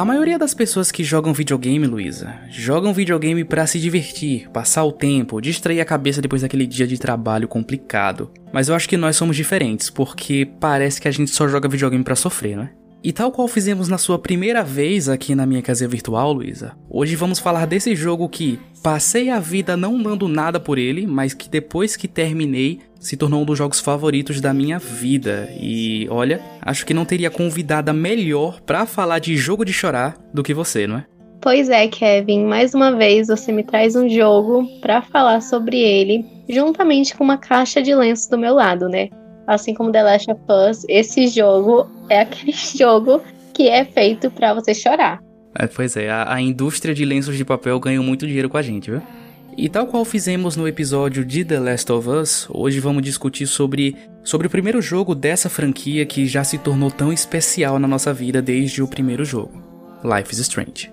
A maioria das pessoas que jogam videogame, Luísa, jogam videogame para se divertir, passar o tempo, distrair a cabeça depois daquele dia de trabalho complicado. Mas eu acho que nós somos diferentes, porque parece que a gente só joga videogame para sofrer, não é? E tal qual fizemos na sua primeira vez aqui na minha casinha virtual, Luísa, hoje vamos falar desse jogo que passei a vida não dando nada por ele, mas que depois que terminei se tornou um dos jogos favoritos da minha vida. E olha, acho que não teria convidada melhor para falar de jogo de chorar do que você, não é? Pois é, Kevin, mais uma vez você me traz um jogo para falar sobre ele, juntamente com uma caixa de lenços do meu lado, né? Assim como The Last of Us, esse jogo é aquele jogo que é feito para você chorar. É, pois é, a, a, indústria de lenços de papel ganhou muito dinheiro com a gente, viu? E tal qual fizemos no episódio de The Last of Us, hoje vamos discutir sobre, sobre o primeiro jogo dessa franquia que já se tornou tão especial na nossa vida desde o primeiro jogo, Life is Strange.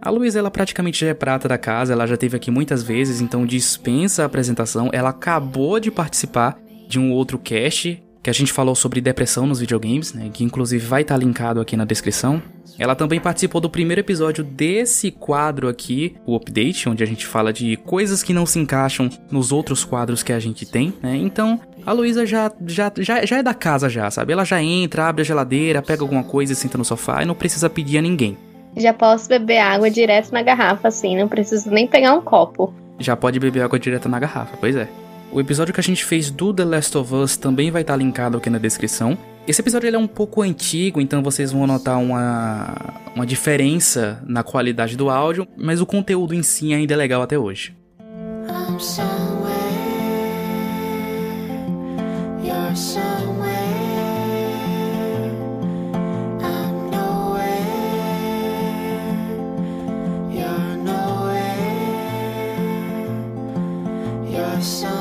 A Luísa, ela praticamente já é prata da casa, ela já esteve aqui muitas vezes, então dispensa a apresentação, ela acabou de participar de um outro cast que a gente falou sobre depressão nos videogames, né, que inclusive vai estar tá linkado aqui na descrição. Ela também participou do primeiro episódio desse quadro aqui, o Update, onde a gente fala de coisas que não se encaixam nos outros quadros que a gente tem, né? Então, a Luísa já, já, já, já é da casa já, sabe? Ela já entra, abre a geladeira, pega alguma coisa e senta no sofá e não precisa pedir a ninguém. Já posso beber água direto na garrafa, assim, não preciso nem pegar um copo. Já pode beber água direto na garrafa, pois é. O episódio que a gente fez do The Last of Us também vai estar tá linkado aqui na descrição. Esse episódio é um pouco antigo, então vocês vão notar uma, uma diferença na qualidade do áudio, mas o conteúdo em si ainda é legal até hoje. I'm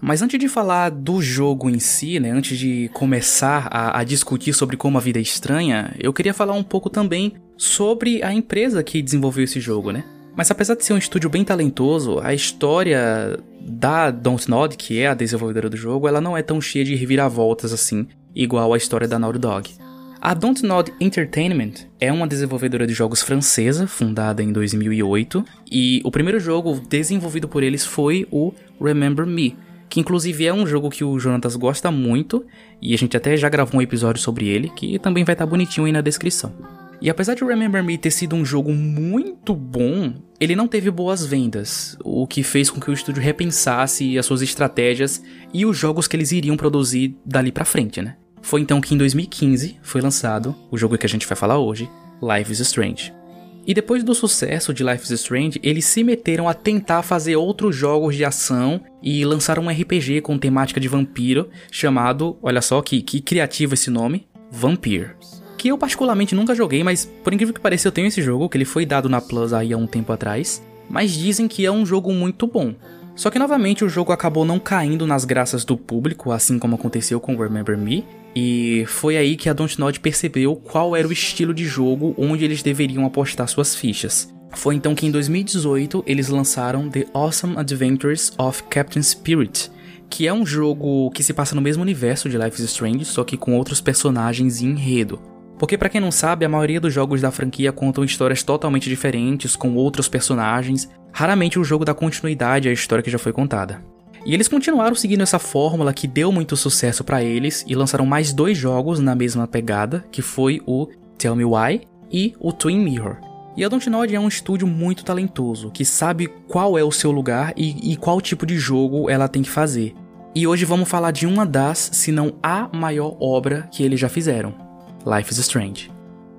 Mas antes de falar do jogo em si, né, antes de começar a, a, discutir sobre como a vida é estranha, eu queria falar um pouco também sobre a empresa que desenvolveu esse jogo, né? Mas apesar de ser um estúdio bem talentoso, a história da Dontnod, que é a desenvolvedora do jogo, ela não é tão cheia de reviravoltas assim, igual a história da Naughty Dog. A Dontnod Entertainment é uma desenvolvedora de jogos francesa, fundada em 2008, e o primeiro jogo desenvolvido por eles foi o Remember Me, que inclusive é um jogo que o Jonatas gosta muito, e a gente até já gravou um episódio sobre ele, que também vai estar tá bonitinho aí na descrição. E apesar de Remember Me ter sido um jogo muito bom, ele não teve boas vendas, o que fez com que o estúdio repensasse as suas estratégias e os jogos que eles iriam produzir dali pra frente, né? Foi então que em 2015 foi lançado o jogo que a gente vai falar hoje, Life is Strange. E depois do sucesso de Life is Strange, eles se meteram a tentar fazer outros jogos de ação e lançaram um RPG com temática de vampiro chamado, olha só que, que criativo esse nome, Vampire. Que eu particularmente nunca joguei, mas por incrível que pareça eu tenho esse jogo, que ele foi dado na Plus aí há um tempo atrás. Mas dizem que é um jogo muito bom. Só que novamente o jogo acabou não caindo nas graças do público, assim como aconteceu com Remember Me, e foi aí que a Dontnod percebeu qual era o estilo de jogo onde eles deveriam apostar suas fichas. Foi então que em 2018 eles lançaram The Awesome Adventures of Captain Spirit, que é um jogo que se passa no mesmo universo de Life is Strange, só que com outros personagens e enredo. Porque para quem não sabe, a maioria dos jogos da franquia contam histórias totalmente diferentes, com outros personagens. Raramente o jogo dá continuidade à história que já foi contada. E eles continuaram seguindo essa fórmula que deu muito sucesso para eles e lançaram mais dois jogos na mesma pegada, que foi o Tell Me Why e o Twin Mirror. E a Dontnod é um estúdio muito talentoso, que sabe qual é o seu lugar e, e qual tipo de jogo ela tem que fazer. E hoje vamos falar de uma das, se não a maior obra que eles já fizeram, Life is Strange.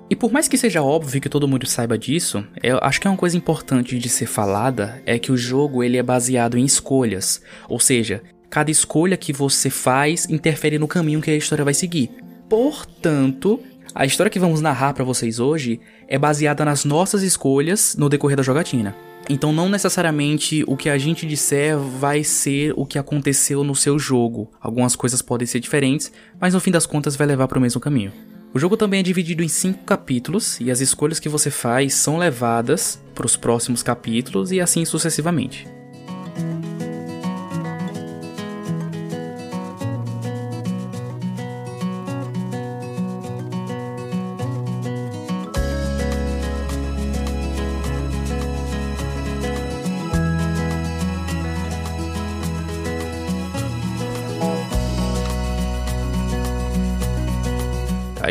E por mais que seja óbvio que todo mundo saiba disso, eu acho que é uma coisa importante de ser falada é que o jogo ele é baseado em escolhas, ou seja, cada escolha que você faz interfere no caminho que a história vai seguir. Portanto, a história que vamos narrar para vocês hoje é baseada nas nossas escolhas no decorrer da jogatina. Então não necessariamente o que a gente disser vai ser o que aconteceu no seu jogo. Algumas coisas podem ser diferentes, mas no fim das contas vai levar para o mesmo caminho. O jogo também é dividido em cinco capítulos e as escolhas que você faz são levadas para os próximos capítulos e assim sucessivamente.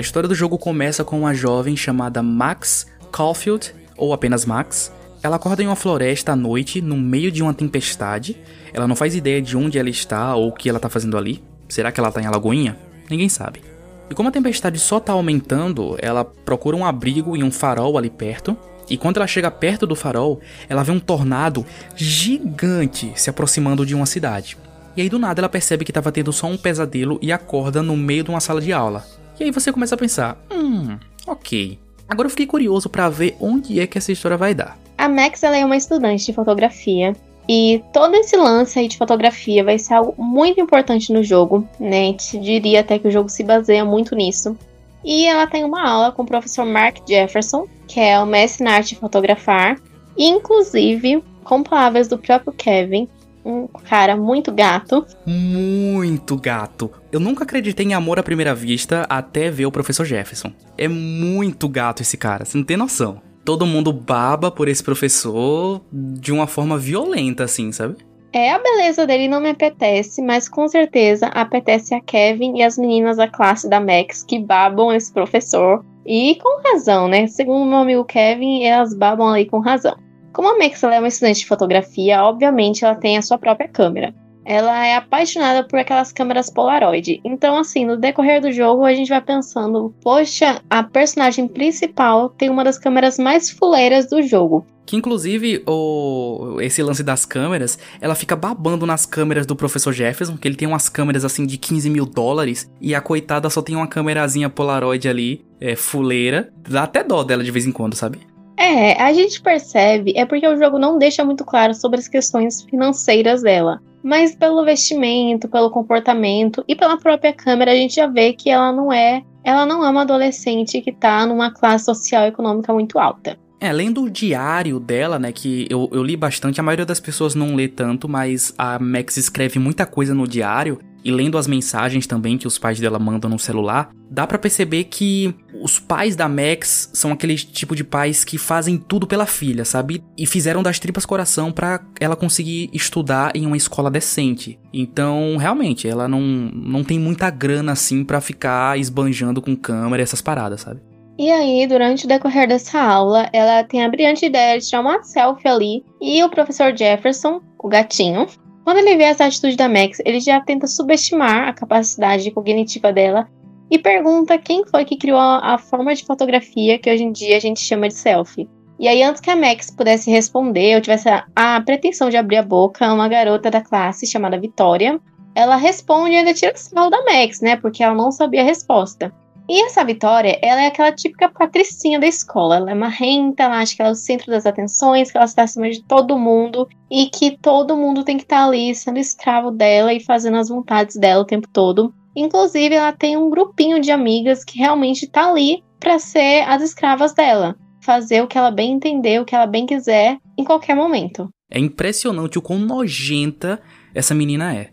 História do jogo começa com uma jovem chamada Max Caulfield, ou apenas Max. Ela acorda em uma floresta à noite, no meio de uma tempestade. Ela não faz ideia de onde ela está ou o que ela está fazendo ali. Será que ela está em Alagoinha? Ninguém sabe. E como a tempestade só está aumentando, ela procura um abrigo em um farol ali perto. E quando ela chega perto do farol, ela vê um tornado gigante se aproximando de uma cidade. E aí do nada ela percebe que estava tendo só um pesadelo e acorda no meio de uma sala de aula. E aí você começa a pensar: hum, ok. Agora eu fiquei curioso para ver onde é que essa história vai dar. A Max ela é uma estudante de fotografia e todo esse lance aí de fotografia vai ser algo muito importante no jogo, né? A gente diria até que o jogo se baseia muito nisso. E ela tem uma aula com o professor Mark Jefferson, que é o mestre na arte de fotografar, e inclusive, com palavras do próprio Kevin, um cara muito gato. Muito gato. Eu nunca acreditei em amor à primeira vista até ver o professor Jefferson. É muito gato esse cara, você não tem noção. Todo mundo baba por esse professor de uma forma violenta, assim, sabe? É, a beleza dele não me apetece, mas com certeza apetece a Kevin e as meninas da classe da Max que babam esse professor. E com razão, né? Segundo meu amigo Kevin, elas babam ali com razão. Como a Max é uma estudante de fotografia, obviamente ela tem a sua própria câmera. Ela é apaixonada por aquelas câmeras Polaroid. Então, assim, no decorrer do jogo, a gente vai pensando: poxa, a personagem principal tem uma das câmeras mais fuleiras do jogo. Que inclusive o esse lance das câmeras, ela fica babando nas câmeras do professor Jefferson, que ele tem umas câmeras assim de 15 mil dólares, e a coitada só tem uma câmerazinha Polaroid ali, é, fuleira. Dá até dó dela de vez em quando, sabe? É, a gente percebe, é porque o jogo não deixa muito claro sobre as questões financeiras dela. Mas pelo vestimento, pelo comportamento e pela própria câmera, a gente já vê que ela não é, ela não é uma adolescente que tá numa classe social e econômica muito alta. É, lendo o diário dela, né, que eu, eu li bastante, a maioria das pessoas não lê tanto, mas a Max escreve muita coisa no diário, e lendo as mensagens também que os pais dela mandam no celular, dá para perceber que os pais da Max são aquele tipo de pais que fazem tudo pela filha, sabe? E fizeram das tripas coração para ela conseguir estudar em uma escola decente. Então, realmente, ela não, não tem muita grana assim para ficar esbanjando com câmera e essas paradas, sabe? E aí, durante o decorrer dessa aula, ela tem a brilhante ideia de tirar uma selfie ali e o professor Jefferson, o gatinho, quando ele vê essa atitude da Max, ele já tenta subestimar a capacidade cognitiva dela e pergunta quem foi que criou a, forma de fotografia que hoje em dia a gente chama de selfie. E aí, antes que a Max pudesse responder ou tivesse a, pretensão de abrir a boca, uma garota da classe chamada Vitória, ela responde e ainda tira sarro da Max, né? Porque ela não sabia a resposta. E essa Vitória, ela é aquela típica patricinha da escola. Ela é marrenta, ela acha que ela é o centro das atenções, que ela está acima de todo mundo e que todo mundo tem que estar ali sendo escravo dela e fazendo as vontades dela o tempo todo. Inclusive, ela tem um grupinho de amigas que realmente está ali para ser as escravas dela, fazer o que ela bem entender, o que ela bem quiser, em qualquer momento. É impressionante o quão nojenta essa menina é.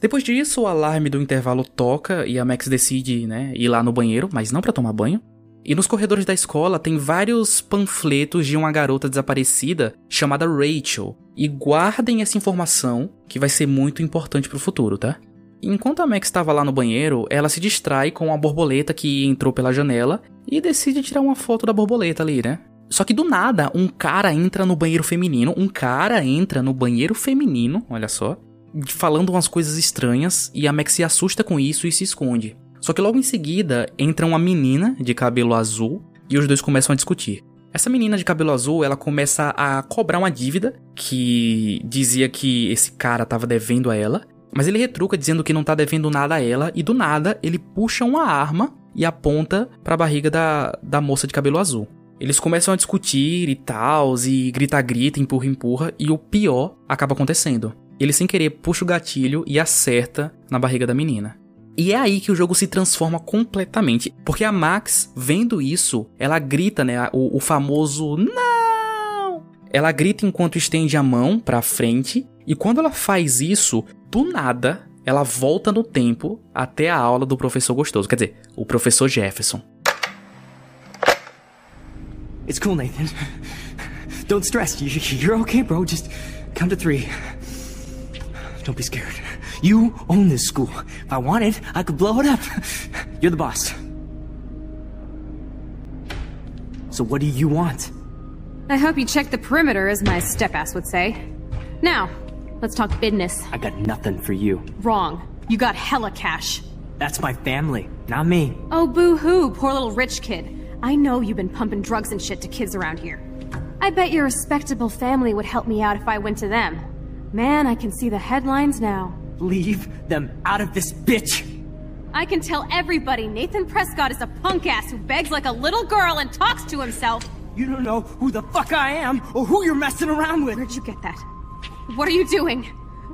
Depois disso, o alarme do intervalo toca e a Max decide, né, ir lá no banheiro, mas não para tomar banho. E nos corredores da escola tem vários panfletos de uma garota desaparecida chamada Rachel. E guardem essa informação, que vai ser muito importante pro futuro, tá? Enquanto a Max estava lá no banheiro, ela se distrai com a borboleta que entrou pela janela e decide tirar uma foto da borboleta ali, né? Só que do nada, um cara entra no banheiro feminino, um cara entra no banheiro feminino, olha só, falando umas coisas estranhas e a Max se assusta com isso e se esconde. Só que logo em seguida entra uma menina de cabelo azul e os dois começam a discutir. Essa menina de cabelo azul, ela começa a cobrar uma dívida que dizia que esse cara tava devendo a ela, mas ele retruca dizendo que não tá devendo nada a ela e do nada ele puxa uma arma e aponta para a barriga da, da moça de cabelo azul. Eles começam a discutir e tal, e grita-grita, empurra-empurra, e o pior acaba acontecendo ele sem querer puxa o gatilho e acerta na barriga da menina. E é aí que o jogo se transforma completamente, porque a Max, vendo isso, ela grita, né, o, o famoso não! ela grita enquanto estende a mão pra frente, e quando ela faz isso, do nada, ela volta no tempo até a aula do professor gostoso, quer dizer, o professor Jefferson. It's cool, Nathan. Don't stress. You're okay, bro. Just count to three. Don't be scared. You own this school. If I wanted, I could blow it up. You're the boss. So what do you want? I hope you checked the perimeter, as my step-ass would say. Now, let's talk business. I got nothing for you. Wrong. You got hella cash. That's my family, not me. Oh, boo-hoo, poor little rich kid. I know you've been pumping drugs and shit to kids around here. I bet your respectable family would help me out if I went to them. Man, I can see the headlines now. Leave them out of this bitch! I can tell everybody Nathan Prescott is a punk ass who begs like a little girl and talks to himself. You don't know who the fuck I am or who you're messing around with. Where'd you get that? What are you doing?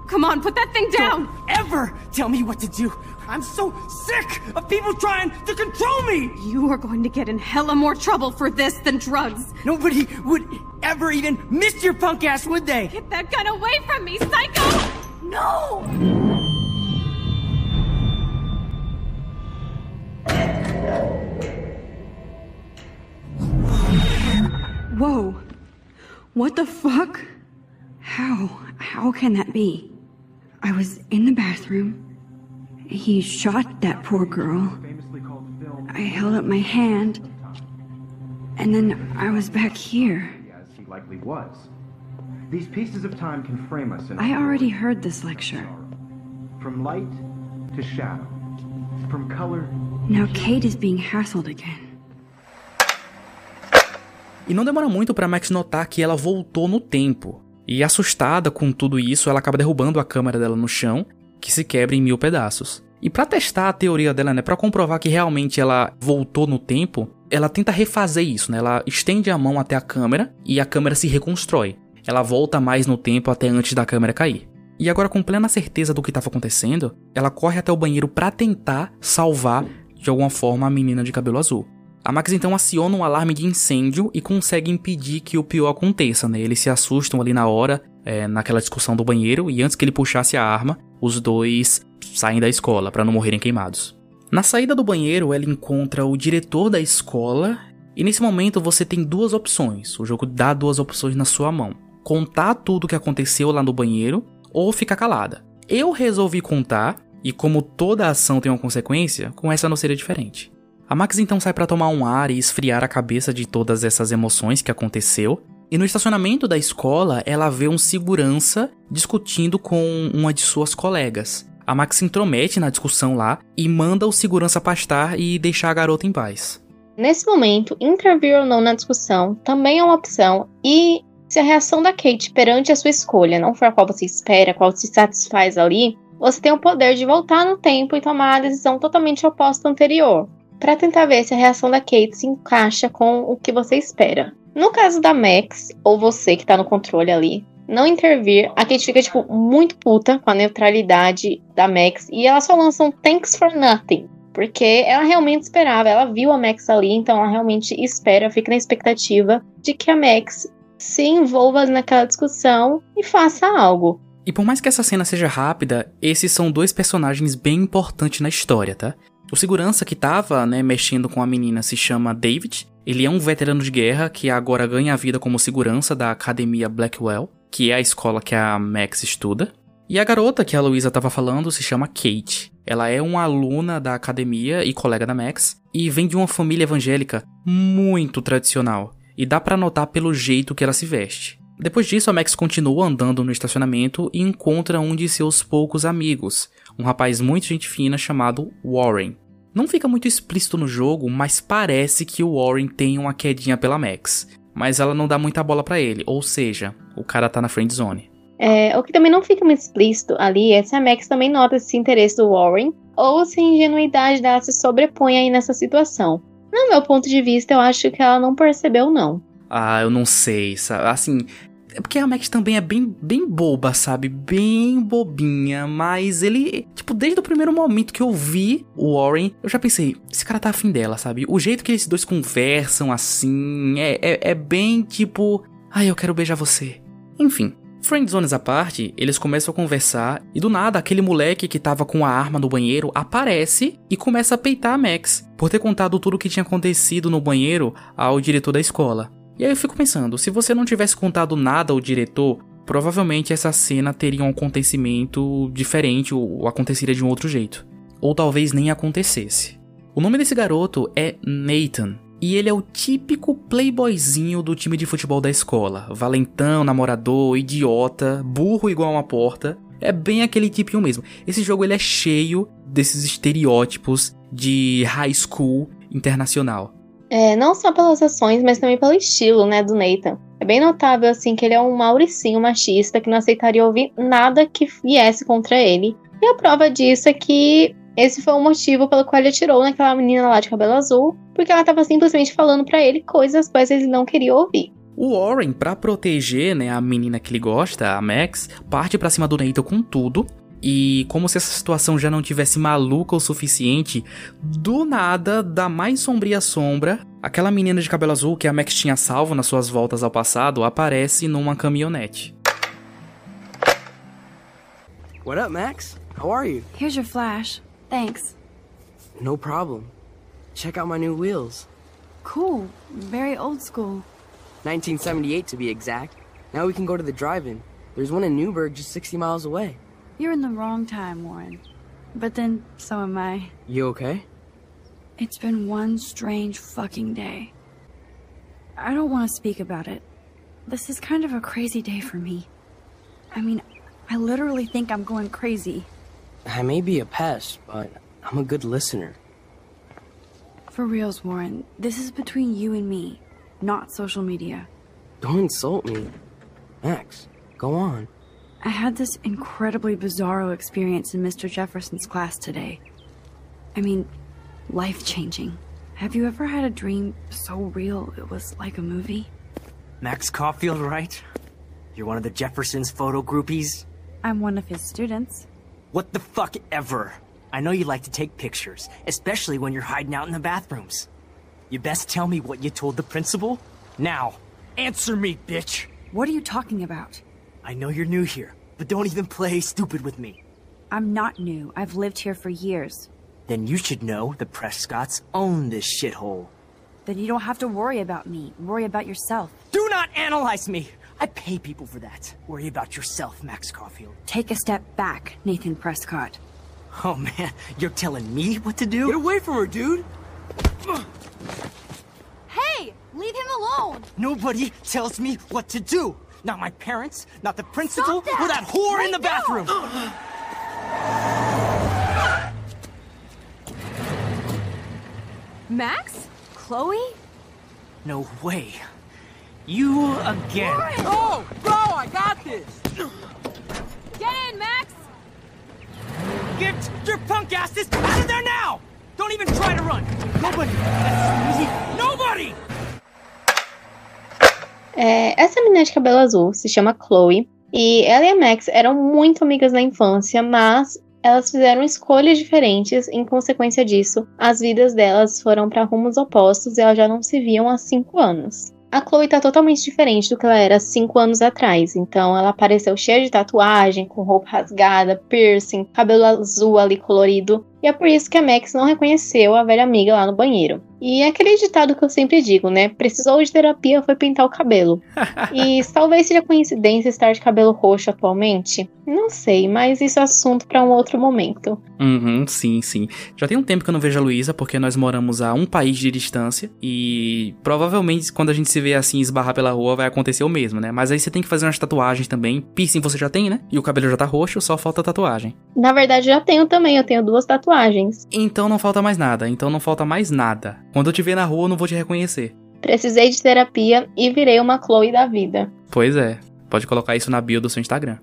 Come on, put that thing down! Don't ever tell me what to do. I'm so sick of people trying to control me! You are going to get in hella more trouble for this than drugs. Nobody would ever even miss your punk ass, would they? Get that gun away from me, psycho! No! Whoa. What the fuck? How? How can that be? I was in the bathroom. He shot that poor girl. I held up my hand. And then I was back here. As he likely was. These pieces of time can frame us in I already heard this lecture. From light to shadow. From color Now Kate is being hassled again. E não demora muito para Max notar que ela voltou no tempo. E assustada com tudo isso, ela acaba derrubando a câmera dela no chão, que se quebra em mil pedaços. E para testar a teoria dela, né, para comprovar que realmente ela voltou no tempo, ela tenta refazer isso, né? Ela estende a mão até a câmera e a câmera se reconstrói. Ela volta mais no tempo até antes da câmera cair. E agora com plena certeza do que estava acontecendo, ela corre até o banheiro para tentar salvar de alguma forma a menina de cabelo azul. A Max então aciona um alarme de incêndio e consegue impedir que o pior aconteça, né? Eles se assustam ali na hora, é, naquela discussão do banheiro, e antes que ele puxasse a arma, os dois saem da escola para não morrerem queimados. Na saída do banheiro, ela encontra o diretor da escola, e nesse momento você tem duas opções. O jogo dá duas opções na sua mão: contar tudo o que aconteceu lá no banheiro ou ficar calada. Eu resolvi contar, e como toda ação tem uma consequência, com essa não seria diferente. A Max então sai para tomar um ar e esfriar a cabeça de todas essas emoções que aconteceu. E no estacionamento da escola, ela vê um segurança discutindo com uma de suas colegas. A Max se intromete na discussão lá e manda o segurança pastar e deixar a garota em paz. Nesse momento, intervir ou não na discussão também é uma opção, e se a reação da Kate perante a sua escolha não for a qual você espera, a qual se satisfaz ali, você tem o poder de voltar no tempo e tomar a decisão totalmente oposta à anterior para tentar ver se a reação da Kate se encaixa com o que você espera. No caso da Max, ou você que tá no controle ali, não intervir, a Kate fica, tipo, muito puta com a neutralidade da Max e ela só lança um thanks for nothing. Porque ela realmente esperava, ela viu a Max ali, então ela realmente espera, fica na expectativa de que a Max se envolva naquela discussão e faça algo. E por mais que essa cena seja rápida, esses são dois personagens bem importantes na história, tá? O segurança que tava, né, mexendo com a menina se chama David. Ele é um veterano de guerra que agora ganha a vida como segurança da Academia Blackwell, que é a escola que a Max estuda. E a garota que a Luísa estava falando se chama Kate. Ela é uma aluna da academia e colega da Max e vem de uma família evangélica muito tradicional. E dá para notar pelo jeito que ela se veste. Depois disso, a Max continua andando no estacionamento e encontra um de seus poucos amigos, um rapaz muito gente fina chamado Warren. Não fica muito explícito no jogo, mas parece que o Warren tem uma quedinha pela Max. Mas ela não dá muita bola para ele, ou seja, o cara tá na friend zone. É, o que também não fica muito explícito ali é se a Max também nota esse interesse do Warren ou se a ingenuidade dela se sobrepõe aí nessa situação. No meu ponto de vista, eu acho que ela não percebeu, não. Ah, eu não sei? Assim, é porque a Max também é bem, bem boba, sabe? Bem bobinha, mas ele, tipo, desde o primeiro momento que eu vi o Warren, eu já pensei, esse cara tá afim dela, sabe? O jeito que esses dois conversam assim é, é, é bem tipo. Ai, eu quero beijar você. Enfim, Friendzones à parte, eles começam a conversar e do nada aquele moleque que tava com a arma no banheiro aparece e começa a peitar a Max por ter contado tudo o que tinha acontecido no banheiro ao diretor da escola. E aí eu fico pensando, se você não tivesse contado nada ao diretor, provavelmente essa cena teria um acontecimento diferente ou aconteceria de um outro jeito. Ou talvez nem acontecesse. O nome desse garoto é Nathan. E ele é o típico playboyzinho do time de futebol da escola. Valentão, namorador, idiota, burro igual uma porta. É bem aquele tipinho mesmo. Esse jogo ele é cheio desses estereótipos de high school internacional. É, não só pelas ações, mas também pelo estilo, né, do Nathan. É bem notável, assim, que ele é um mauricinho machista que não aceitaria ouvir nada que viesse contra ele. E a prova disso é que esse foi o motivo pelo qual ele atirou naquela menina lá de cabelo azul, porque ela estava simplesmente falando para ele coisas quais ele não queria ouvir. O Warren, para proteger né, a menina que ele gosta, a Max, parte para cima do Nathan com tudo e como se essa situação já não tivesse maluca o suficiente, do nada, da mais sombria sombra, aquela menina de cabelo azul que a Max tinha salvo nas suas voltas ao passado aparece numa caminhonete. What up, Max? How are you? Here's your flash. Thanks. No problem. Check out my new wheels. Cool. Very old school. 1978 to be exact. Now we can go to the drive-in. There's one in Newburgh just 60 miles away. You're in the wrong time, Warren. But then, so am I. You okay? It's been one strange fucking day. I don't want to speak about it. This is kind of a crazy day for me. I mean, I literally think I'm going crazy. I may be a pest, but I'm a good listener. For reals, Warren, this is between you and me, not social media. Don't insult me. Max, go on. I had this incredibly bizarro experience in Mr. Jefferson's class today. I mean, life changing. Have you ever had a dream so real it was like a movie? Max Caulfield, right? You're one of the Jefferson's photo groupies? I'm one of his students. What the fuck ever? I know you like to take pictures, especially when you're hiding out in the bathrooms. You best tell me what you told the principal. Now, answer me, bitch! What are you talking about? I know you're new here, but don't even play stupid with me. I'm not new. I've lived here for years. Then you should know the Prescotts own this shithole. Then you don't have to worry about me. Worry about yourself. Do not analyze me! I pay people for that. Worry about yourself, Max Caulfield. Take a step back, Nathan Prescott. Oh man, you're telling me what to do? Get away from her, dude! Hey! Leave him alone! Nobody tells me what to do! Not my parents, not the principal, that! or that whore in the Right now! bathroom! Max? Chloe? no way. You again. Oh, bro, I got this! Get in, Max! Get your punk asses out of there now! Don't even try to run! Nobody! Nobody! É, essa menina de cabelo azul se chama Chloe. E ela e a Max eram muito amigas na infância, mas elas fizeram escolhas diferentes. Em consequência disso, as vidas delas foram para rumos opostos e elas já não se viam há cinco anos. A Chloe tá totalmente diferente do que ela era cinco anos atrás. Então ela apareceu cheia de tatuagem, com roupa rasgada, piercing, cabelo azul ali colorido. E é por isso que a Max não reconheceu a velha amiga lá no banheiro. E é aquele ditado que eu sempre digo, né? Precisou de terapia, foi pintar o cabelo. e talvez seja coincidência estar de cabelo roxo atualmente. Não sei, mas isso é assunto para um outro momento. Uhum, sim, sim. Já tem um tempo que eu não vejo a Luísa, porque nós moramos a um país de distância. E provavelmente quando a gente se vê assim esbarrar pela rua vai acontecer o mesmo, né? Mas aí você tem que fazer umas tatuagens também. Piercing você já tem, né? E o cabelo já tá roxo, só falta tatuagem. Na verdade, já tenho também, eu tenho duas tatuagens. Então não falta mais nada, então não falta mais nada. Quando eu te ver na rua, eu não vou te reconhecer. Precisei de terapia e virei uma Chloe da vida. Pois é, pode colocar isso na bio do seu Instagram.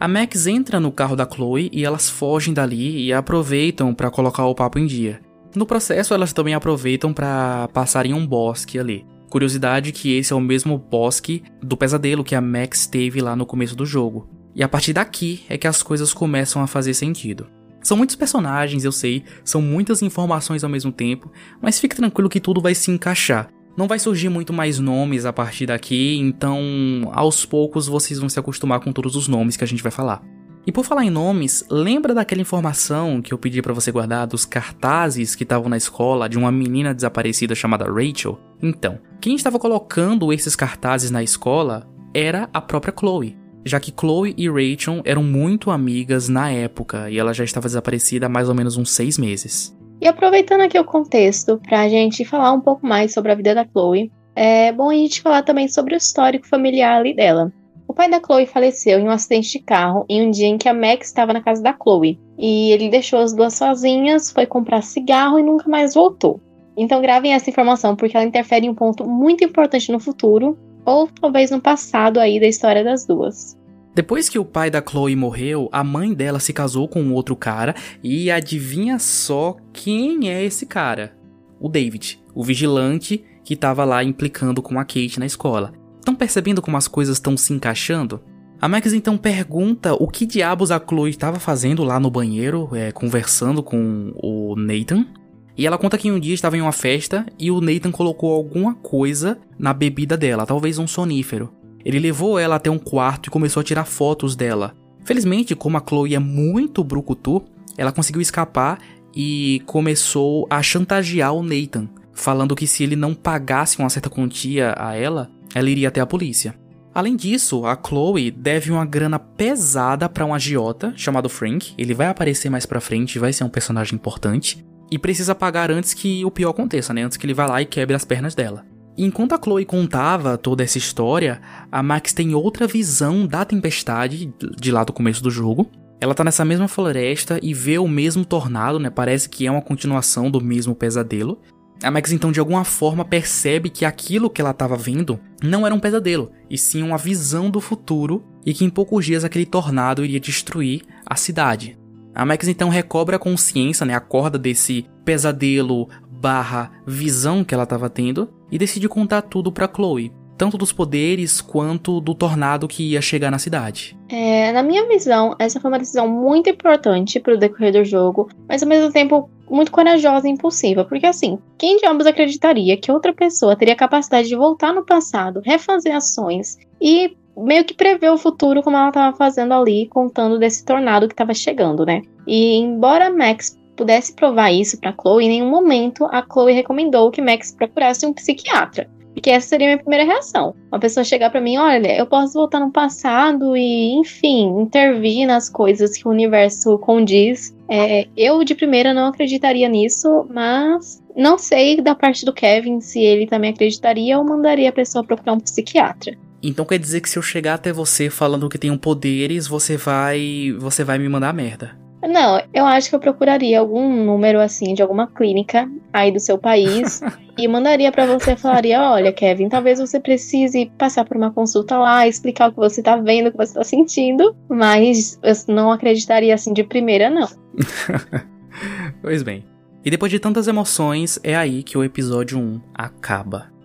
A Max entra no carro da Chloe e elas fogem dali e aproveitam pra colocar o papo em dia. No processo, elas também aproveitam pra passar em um bosque ali. Curiosidade que esse é o mesmo bosque do pesadelo que a Max teve lá no começo do jogo. E a partir daqui é que as coisas começam a fazer sentido. São muitos personagens, eu sei, são muitas informações ao mesmo tempo, mas fique tranquilo que tudo vai se encaixar. Não vai surgir muito mais nomes a partir daqui, então aos poucos vocês vão se acostumar com todos os nomes que a gente vai falar. E por falar em nomes, lembra daquela informação que eu pedi para você guardar dos cartazes que estavam na escola de uma menina desaparecida chamada Rachel? Então, quem estava colocando esses cartazes na escola era a própria Chloe, já que Chloe e Rachel eram muito amigas na época e ela já estava desaparecida há mais ou menos uns seis meses. E aproveitando aqui o contexto para a gente falar um pouco mais sobre a vida da Chloe, é bom a gente falar também sobre o histórico familiar ali dela. O pai da Chloe faleceu em um acidente de carro em um dia em que a Max estava na casa da Chloe. E ele deixou as duas sozinhas, foi comprar cigarro e nunca mais voltou. Então gravem essa informação porque ela interfere em um ponto muito importante no futuro, ou talvez no passado aí da história das duas. Depois que o pai da Chloe morreu, a mãe dela se casou com outro cara e adivinha só quem é esse cara? O David, o vigilante que estava lá implicando com a Kate na escola. Estão percebendo como as coisas estão se encaixando? A Max então pergunta o que diabos a Chloe estava fazendo lá no banheiro, é, conversando com o Nathan. E ela conta que um dia estava em uma festa e o Nathan colocou alguma coisa na bebida dela, talvez um sonífero. Ele levou ela até um quarto e começou a tirar fotos dela. Felizmente, como a Chloe é muito brucutu, ela conseguiu escapar e começou a chantagear o Nathan, falando que se ele não pagasse uma certa quantia a ela, ela iria até a polícia. Além disso, a Chloe deve uma grana pesada para um agiota chamado Frank. Ele vai aparecer mais pra frente e vai ser um personagem importante. E precisa pagar antes que o pior aconteça, né? Antes que ele vá lá e quebre as pernas dela. Enquanto a Chloe contava toda essa história, a Max tem outra visão da tempestade de lá do começo do jogo. Ela tá nessa mesma floresta e vê o mesmo tornado, né? Parece que é uma continuação do mesmo pesadelo. A Max então de alguma forma percebe que aquilo que ela estava vendo não era um pesadelo, e sim uma visão do futuro e que em poucos dias aquele tornado iria destruir a cidade. A Max então recobra a consciência, né, acorda desse pesadelo barra visão que ela estava tendo e decide contar tudo para Chloe, tanto dos poderes quanto do tornado que ia chegar na cidade. É, na minha visão, essa foi uma decisão muito importante para o decorrer do jogo, mas ao mesmo tempo muito corajosa e impulsiva, porque assim, quem de ambos acreditaria que outra pessoa teria a capacidade de voltar no passado, refazer ações e meio que prever o futuro como ela estava fazendo ali, contando desse tornado que estava chegando, né? E embora Max pudesse provar isso para Chloe, em nenhum momento a Chloe recomendou que Max procurasse um psiquiatra. Porque essa seria a minha primeira reação. Uma pessoa chegar para mim, olha, eu posso voltar no passado e, enfim, intervir nas coisas que o universo condiz. É, eu, de primeira, não acreditaria nisso, mas não sei da parte do Kevin se ele também acreditaria ou mandaria a pessoa procurar um psiquiatra. Então quer dizer que se eu chegar até você falando que tenho poderes, você vai. você vai me mandar merda. Não, eu acho que eu procuraria algum número assim de alguma clínica aí do seu país e mandaria para você falaria, olha, Kevin, talvez você precise passar por uma consulta lá, explicar o que você tá vendo, o que você tá sentindo, mas eu não acreditaria assim de primeira não. pois bem. E depois de tantas emoções, é aí que o episódio 1 acaba.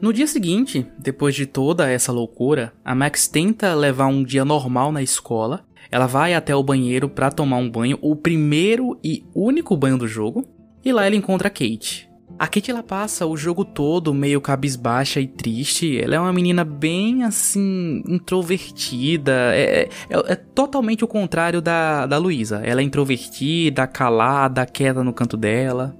No dia seguinte, depois de toda essa loucura, a Max tenta levar um dia normal na escola ela vai até o banheiro para tomar um banho, o primeiro e único banho do jogo, e lá ela encontra a Kate. A Kate ela passa o jogo todo meio cabisbaixa e triste. Ela é uma menina bem assim, introvertida. É, é, é, é totalmente o contrário da, da Luísa. Ela é introvertida, calada, quieta no canto dela.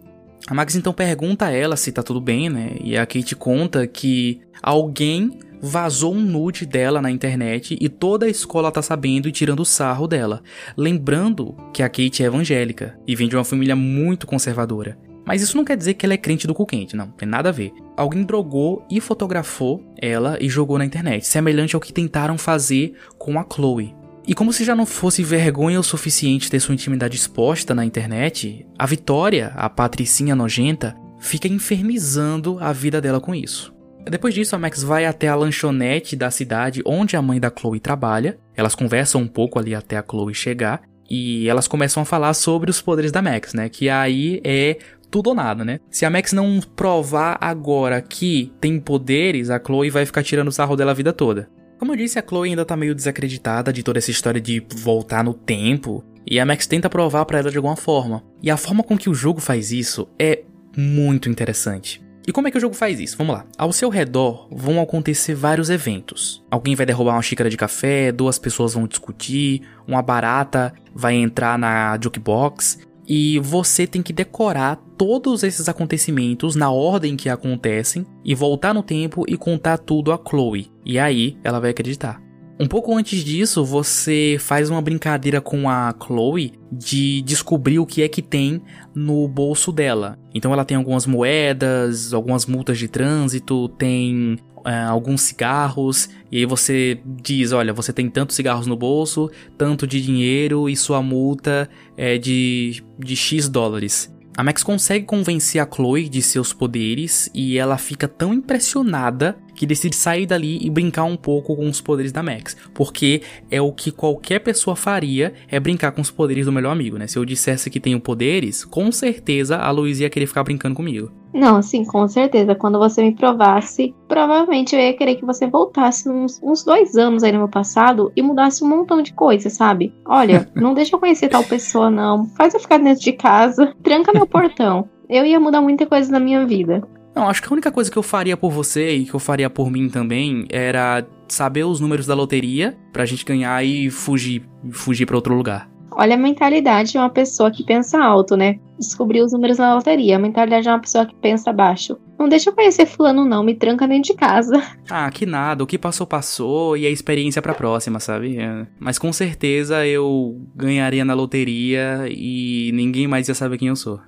A Max então pergunta a ela se tá tudo bem, né? E a Kate conta que alguém vazou um nude dela na internet e toda a escola tá sabendo e tirando sarro dela. Lembrando que a Kate é evangélica e vem de uma família muito conservadora. Mas isso não quer dizer que ela é crente do cu quente, não, tem nada a ver. Alguém drogou e fotografou ela e jogou na internet, semelhante ao que tentaram fazer com a Chloe. E como se já não fosse vergonha o suficiente ter sua intimidade exposta na internet, a Vitória, a patricinha nojenta, fica infernizando a vida dela com isso. Depois disso, a Max vai até a lanchonete da cidade onde a mãe da Chloe trabalha. Elas conversam um pouco ali até a Chloe chegar. E elas começam a falar sobre os poderes da Max, né? Que aí é tudo ou nada, né? Se a Max não provar agora que tem poderes, a Chloe vai ficar tirando sarro dela a vida toda. Como eu disse, a Chloe ainda tá meio desacreditada de toda essa história de voltar no tempo. E a Max tenta provar para ela de alguma forma. E a forma com que o jogo faz isso é muito interessante. E como é que o jogo faz isso? Vamos lá. Ao seu redor vão acontecer vários eventos. Alguém vai derrubar uma xícara de café, duas pessoas vão discutir, uma barata vai entrar na jukebox e você tem que decorar todos esses acontecimentos na ordem que acontecem e voltar no tempo e contar tudo a Chloe. E aí ela vai acreditar. Um pouco antes disso, você faz uma brincadeira com a Chloe de descobrir o que é que tem no bolso dela. Então ela tem algumas moedas, algumas multas de trânsito, tem uh, alguns cigarros, e aí você diz: olha, você tem tantos cigarros no bolso, tanto de dinheiro e sua multa é de, de X dólares. A Max consegue convencer a Chloe de seus poderes e ela fica tão impressionada que decide sair dali e brincar um pouco com os poderes da Max, porque é o que qualquer pessoa faria, é brincar com os poderes do melhor amigo, né? Se eu dissesse que tenho poderes, com certeza a Luísa ia querer ficar brincando comigo. Não, sim, com certeza. Quando você me provasse, provavelmente eu ia querer que você voltasse uns, uns dois anos aí no meu passado e mudasse um montão de coisas, sabe? Olha, não deixa eu conhecer tal pessoa, não. Faz eu ficar dentro de casa, tranca meu portão. Eu ia mudar muita coisa na minha vida. Não, acho que a única coisa que eu faria por você e que eu faria por mim também era saber os números da loteria pra gente ganhar e fugir, fugir para outro lugar. Olha a mentalidade de uma pessoa que pensa alto, né? Descobrir os números na loteria. A mentalidade de uma pessoa que pensa baixo. Não deixa eu conhecer fulano não, me tranca dentro de casa. Ah, que nada. O que passou, passou e a experiência pra próxima, sabe? É. Mas com certeza eu ganharia na loteria e ninguém mais ia saber quem eu sou.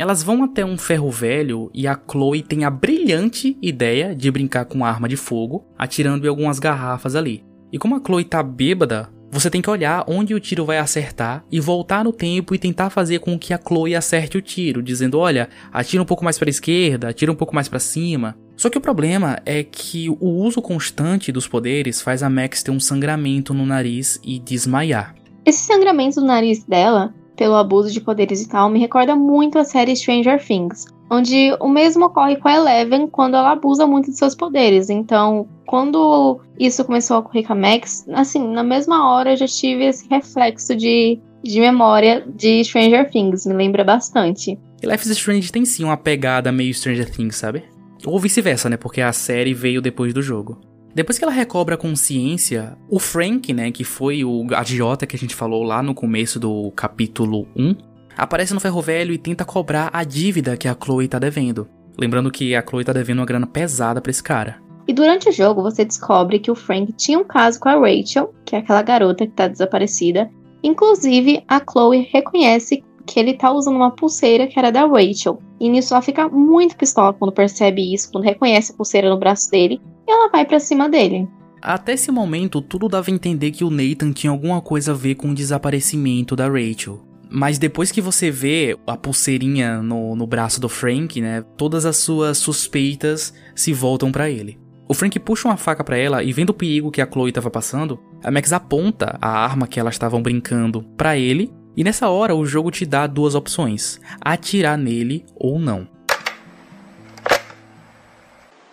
Elas vão até um ferro velho e a Chloe tem a brilhante ideia de brincar com arma de fogo, atirando em algumas garrafas ali. E como a Chloe tá bêbada, você tem que olhar onde o tiro vai acertar e voltar no tempo e tentar fazer com que a Chloe acerte o tiro, dizendo: "Olha, atira um pouco mais para a esquerda, atira um pouco mais para cima". Só que o problema é que o uso constante dos poderes faz a Max ter um sangramento no nariz e desmaiar. Esse sangramento no nariz dela pelo abuso de poderes e tal me recorda muito a série Stranger Things, onde o mesmo ocorre com a Eleven quando ela abusa muito de seus poderes. Então, quando isso começou a ocorrer com a Max, assim, na mesma hora eu já tive esse reflexo de, de memória de Stranger Things, me lembra bastante. E Life is Strange tem sim uma pegada meio Stranger Things, sabe? Ou vice-versa, né? Porque a série veio depois do jogo. Depois que ela recobra a consciência, o Frank, né, que foi o agiota que a gente falou lá no começo do capítulo 1, aparece no ferro velho e tenta cobrar a dívida que a Chloe tá devendo. Lembrando que a Chloe tá devendo uma grana pesada para esse cara. E durante o jogo você descobre que o Frank tinha um caso com a Rachel, que é aquela garota que tá desaparecida. Inclusive, a Chloe reconhece que ele tá usando uma pulseira que era da Rachel. E nisso ela fica muito pistola quando percebe isso, quando reconhece a pulseira no braço dele ela vai para cima dele. Até esse momento, tudo dava a entender que o Nathan tinha alguma coisa a ver com o desaparecimento da Rachel. Mas depois que você vê a pulseirinha no, no braço do Frank, né, todas as suas suspeitas se voltam para ele. O Frank puxa uma faca para ela e vendo o perigo que a Chloe estava passando, a Max aponta a arma que elas estavam brincando para ele, e nessa hora o jogo te dá duas opções: atirar nele ou não.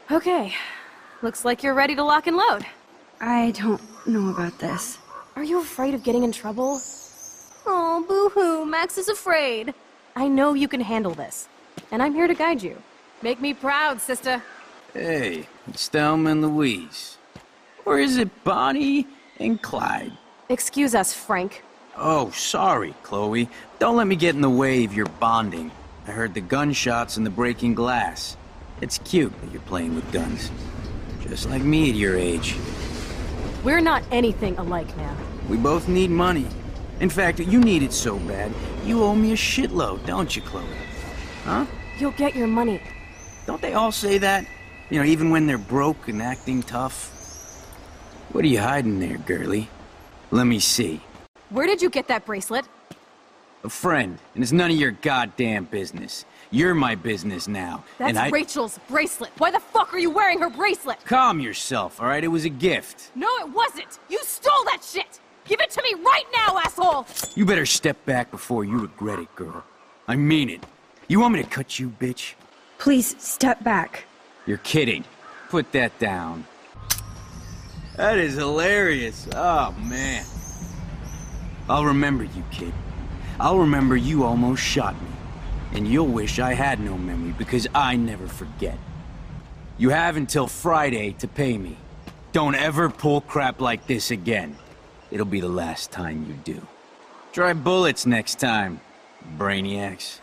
Okay, Looks like you're ready to lock and load. I don't know about this. Are you afraid of getting in trouble? Oh, boo-hoo, Max is afraid. I know you can handle this, and I'm here to guide you. Make me proud, sister. Hey, it's Thelma and Louise. Or is it Bonnie and Clyde? Excuse us, Frank. Oh, sorry, Chloe. Don't let me get in the way of your bonding. I heard the gunshots and the breaking glass. It's cute that you're playing with guns. Just like me at your age. We're not anything alike now. We both need money. In fact, you need it so bad, you owe me a shitload, don't you, Chloe? Huh? You'll get your money. Don't they all say that? You know, even when they're broke and acting tough? What are you hiding there, girlie? Let me see. Where did you get that bracelet? A friend, and it's none of your goddamn business. You're my business now. That's and I... Rachel's bracelet. Why the fuck are you wearing her bracelet? Calm yourself, all right? It was a gift. No, it wasn't. You stole that shit. Give it to me right now, asshole. You better step back before you regret it, girl. I mean it. You want me to cut you, bitch? Please, step back. You're kidding. Put that down. That is hilarious. Oh, man. I'll remember you, kid. I'll remember you almost shot me. And you'll wish I had no memory because I never forget. You have until Friday to pay me. Don't ever pull crap like this again. It'll be the last time you do. Try bullets next time, Brainiacs.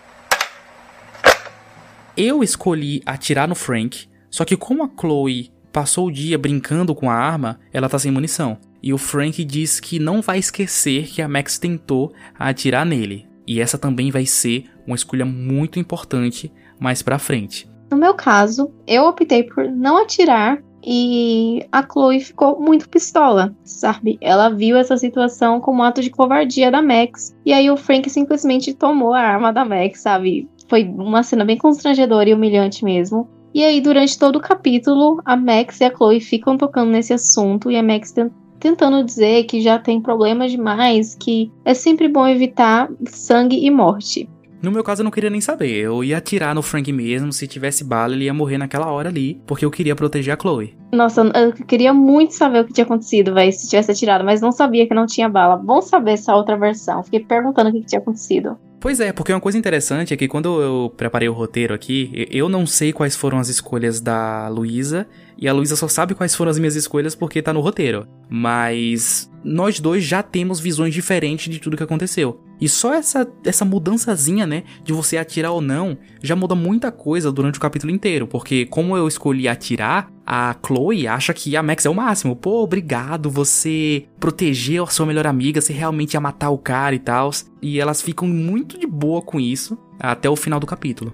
Eu escolhi atirar no Frank, só que como a Chloe passou o dia brincando com a arma, ela tá sem munição. E o Frank diz que não vai esquecer que a Max tentou atirar nele. E essa também vai ser uma escolha muito importante mais pra frente. No meu caso, eu optei por não atirar e a Chloe ficou muito pistola, sabe? Ela viu essa situação como um ato de covardia da Max. E aí o Frank simplesmente tomou a arma da Max, sabe? Foi uma cena bem constrangedora e humilhante mesmo. E aí, durante todo o capítulo, a Max e a Chloe ficam tocando nesse assunto e a Max tentando dizer que já tem problemas demais, que é sempre bom evitar sangue e morte. No meu caso, eu não queria nem saber. Eu ia atirar no Frank mesmo. Se tivesse bala, ele ia morrer naquela hora ali. Porque eu queria proteger a Chloe. Nossa, eu queria muito saber o que tinha acontecido, velho, se tivesse atirado, mas não sabia que não tinha bala. Bom saber essa outra versão. Fiquei perguntando o que tinha acontecido. Pois é, porque uma coisa interessante é que quando eu preparei o roteiro aqui, eu não sei quais foram as escolhas da Luísa, e a Luísa só sabe quais foram as minhas escolhas porque tá no roteiro. Mas nós dois já temos visões diferentes de tudo que aconteceu. E só essa, essa mudançazinha, né, de você atirar ou não, já muda muita coisa durante o capítulo inteiro. Porque como eu escolhi atirar, a Chloe acha que a Max é o máximo. Pô, obrigado, você protegeu a sua melhor amiga, você realmente ia matar o cara e tal. E elas ficam muito de boa com isso até o final do capítulo.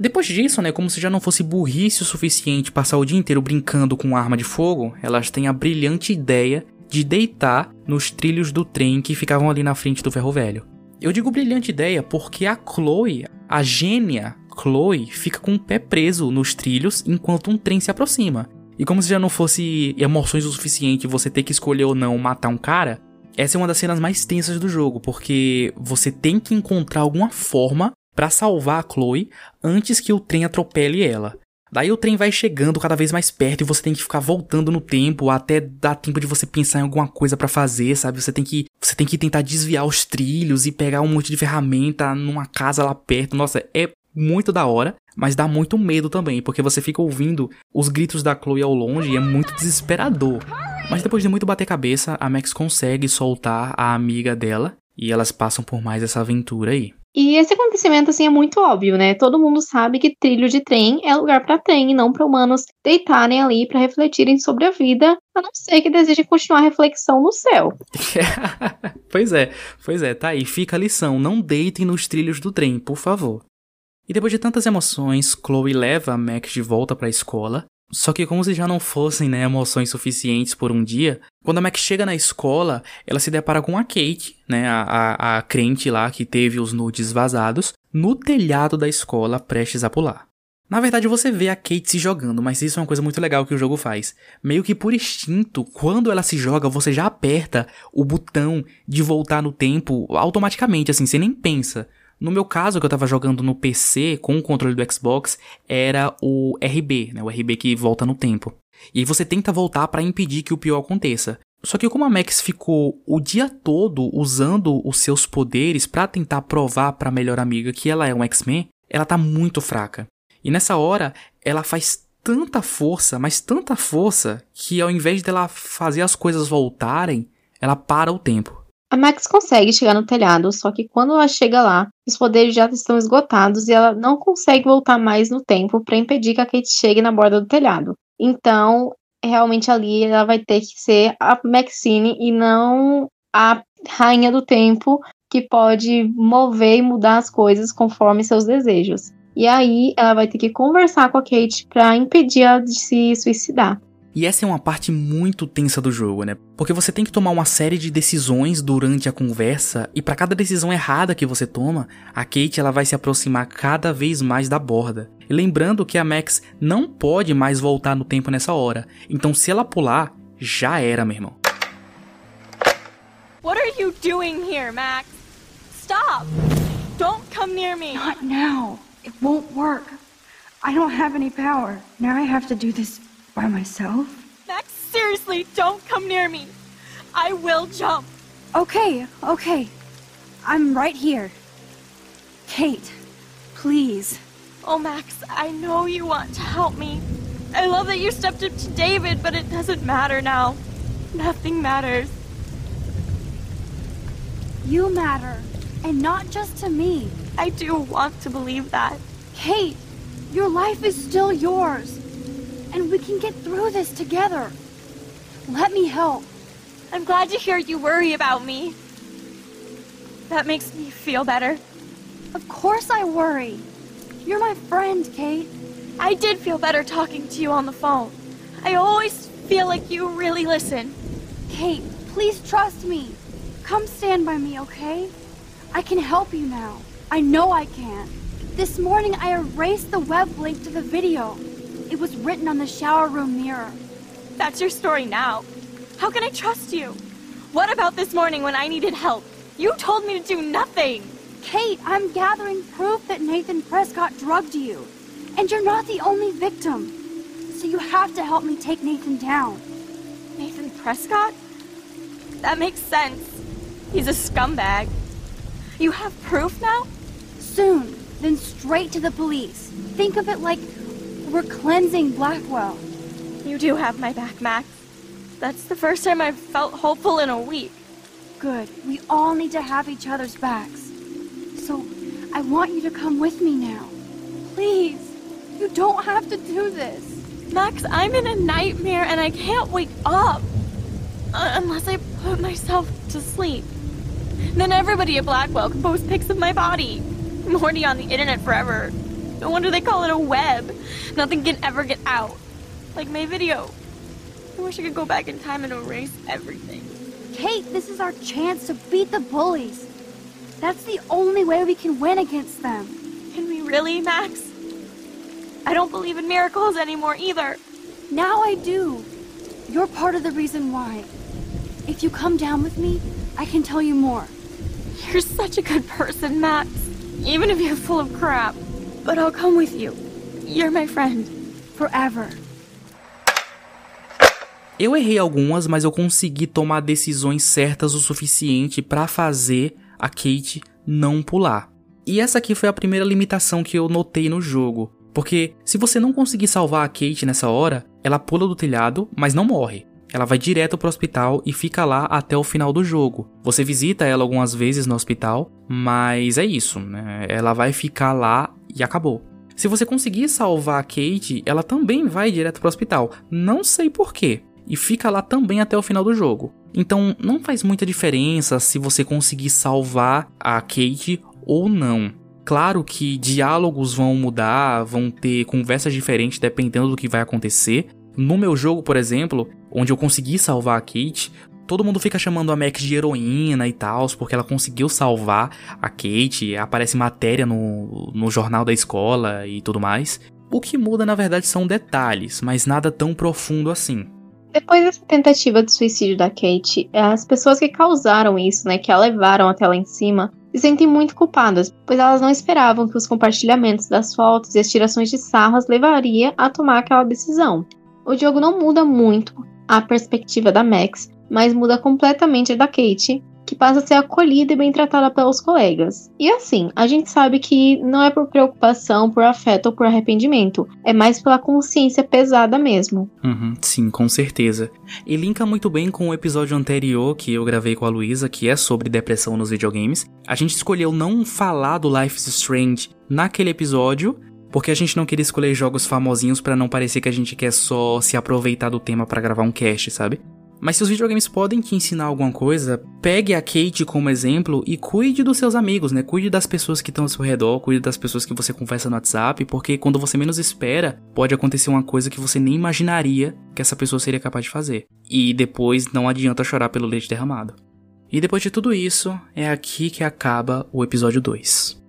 Depois disso, né, como se já não fosse burrice o suficiente passar o dia inteiro brincando com arma de fogo, elas têm a brilhante ideia de deitar nos trilhos do trem que ficavam ali na frente do ferro velho. Eu digo brilhante ideia porque a Chloe, a gênia Chloe, fica com o pé preso nos trilhos enquanto um trem se aproxima. E como se já não fosse emoções o suficiente você ter que escolher ou não matar um cara, essa é uma das cenas mais tensas do jogo, porque você tem que encontrar alguma forma para salvar a Chloe antes que o trem atropele ela. Daí o trem vai chegando cada vez mais perto e você tem que ficar voltando no tempo até dar tempo de você pensar em alguma coisa para fazer, sabe? Você tem que você tem que tentar desviar os trilhos e pegar um monte de ferramenta numa casa lá perto. Nossa, é muito da hora, mas dá muito medo também, porque você fica ouvindo os gritos da Chloe ao longe e é muito desesperador. Mas depois de muito bater cabeça, a Max consegue soltar a amiga dela e elas passam por mais essa aventura aí. E esse acontecimento, assim, é muito óbvio, né? Todo mundo sabe que trilho de trem é lugar para trem e não para humanos deitarem ali para refletirem sobre a vida, a não ser que desejem continuar a reflexão no céu. pois é, pois é, tá aí, fica a lição, não deitem nos trilhos do trem, por favor. E depois de tantas emoções, Chloe leva a Max de volta para a escola só que como se já não fossem, né, emoções suficientes por um dia, quando a Max chega na escola, ela se depara com a Kate, né, a, a, a crente lá que teve os nudes vazados, no telhado da escola prestes a pular. Na verdade, você vê a Kate se jogando, mas isso é uma coisa muito legal que o jogo faz. Meio que por instinto, quando ela se joga, você já aperta o botão de voltar no tempo automaticamente, assim, você nem pensa. No meu caso, que eu tava jogando no PC com o controle do Xbox, era o RB, né? O RB que volta no tempo. E aí você tenta voltar para impedir que o pior aconteça. Só que como a Max ficou o dia todo usando os seus poderes para tentar provar para a melhor amiga que ela é um X-Men, ela tá muito fraca. E nessa hora, ela faz tanta força, mas tanta força, que ao invés dela fazer as coisas voltarem, ela para o tempo. A Max consegue chegar no telhado, só que quando ela chega lá, os poderes já estão esgotados e ela não consegue voltar mais no tempo para impedir que a Kate chegue na borda do telhado. Então, realmente ali ela vai ter que ser a Maxine e não a rainha do tempo que pode mover e mudar as coisas conforme seus desejos. E aí ela vai ter que conversar com a Kate para impedir ela de se suicidar. E essa é uma parte muito tensa do jogo, né? Porque você tem que tomar uma série de decisões durante a conversa e para cada decisão errada que você toma, a Kate ela vai se aproximar cada vez mais da borda. E lembrando que a Max não pode mais voltar no tempo nessa hora. Então se ela pular, já era, meu irmão. What are you doing here, Max? Stop. Don't come near me. Not now. It won't work. I don't have any power. Now I have to do this By myself? Max, seriously, don't come near me. I will jump. Okay, okay. I'm right here. Kate, Please. Oh, Max, I know you want to help me. I love that you stepped up to David, but it doesn't matter now. Nothing matters. You matter. And not just to me. I do want to believe that. Kate, your life is still yours. And we can get through this together. Let me help. I'm glad to hear you worry about me. That makes me feel better. Of course I worry. You're my friend, Kate. I did feel better talking to you on the phone. I always feel like you really listen. Kate, please trust me. Come stand by me, okay? I can help you now. I know I can. This morning I erased the web link to the video. It was written on the shower room mirror. That's your story now. How can I trust you? What about this morning when I needed help? You told me to do nothing. Kate, I'm gathering proof that Nathan Prescott drugged you. And you're not the only victim. So you have to help me take Nathan down. Nathan Prescott? That makes sense. He's a scumbag. You have proof now? Soon, then straight to the police. Think of it like we're cleansing Blackwell. You do have my back, Max. That's the first time I've felt hopeful in a week. Good. We all need to have each other's backs. So, I want you to come with me now. Please. You don't have to do this. Max, I'm in a nightmare and I can't wake up. Uh, unless I put myself to sleep. Then everybody at Blackwell can post pics of my body. I'm on the internet forever. No wonder they call it a web. Nothing can ever get out. Like my video. I wish I could go back in time and erase everything. Kate, this is our chance to beat the bullies. That's the only way we can win against them. Can we really, Max? I don't believe in miracles anymore either. Now I do. You're part of the reason why. If you come down with me, I can tell you more. You're such a good person, Max. Even if you're full of crap. But I'll come with you. You're my friend. Forever. Eu errei algumas, mas eu consegui tomar decisões certas o suficiente para fazer a Kate não pular. E essa aqui foi a primeira limitação que eu notei no jogo. Porque se você não conseguir salvar a Kate nessa hora, ela pula do telhado, mas não morre. Ela vai direto pro hospital e fica lá até o final do jogo. Você visita ela algumas vezes no hospital, mas é isso, né? Ela vai ficar lá e acabou. Se você conseguir salvar a Kate, ela também vai direto pro hospital. Não sei porquê. E fica lá também até o final do jogo. Então não faz muita diferença se você conseguir salvar a Kate ou não. Claro que diálogos vão mudar, vão ter conversas diferentes dependendo do que vai acontecer. No meu jogo, por exemplo, onde eu consegui salvar a Kate, todo mundo fica chamando a Max de heroína e tal, porque ela conseguiu salvar a Kate, aparece matéria no, no jornal da escola e tudo mais. O que muda, na verdade, são detalhes, mas nada tão profundo assim. Depois dessa tentativa de suicídio da Kate, as pessoas que causaram isso, né, que a levaram até lá em cima, se sentem muito culpadas, pois elas não esperavam que os compartilhamentos das fotos e as tirações de sarras levaria a tomar aquela decisão. O jogo não muda muito a perspectiva da Max, mas muda completamente a da Kate, que passa a ser acolhida e bem tratada pelos colegas. E assim, a gente sabe que não é por preocupação, por afeto ou por arrependimento, é mais pela consciência pesada mesmo. Uhum, sim, com certeza. E linka muito bem com o episódio anterior que eu gravei com a Luísa, que é sobre depressão nos videogames. A gente escolheu não falar do Life is Strange naquele episódio, porque a gente não queria escolher jogos famosinhos para não parecer que a gente quer só se aproveitar do tema para gravar um cast, sabe? Mas se os videogames podem te ensinar alguma coisa, pegue a Kate como exemplo e cuide dos seus amigos, né? Cuide das pessoas que estão ao seu redor, cuide das pessoas que você conversa no WhatsApp, porque quando você menos espera, pode acontecer uma coisa que você nem imaginaria que essa pessoa seria capaz de fazer. E depois não adianta chorar pelo leite derramado. E depois de tudo isso, é aqui que acaba o episódio 2.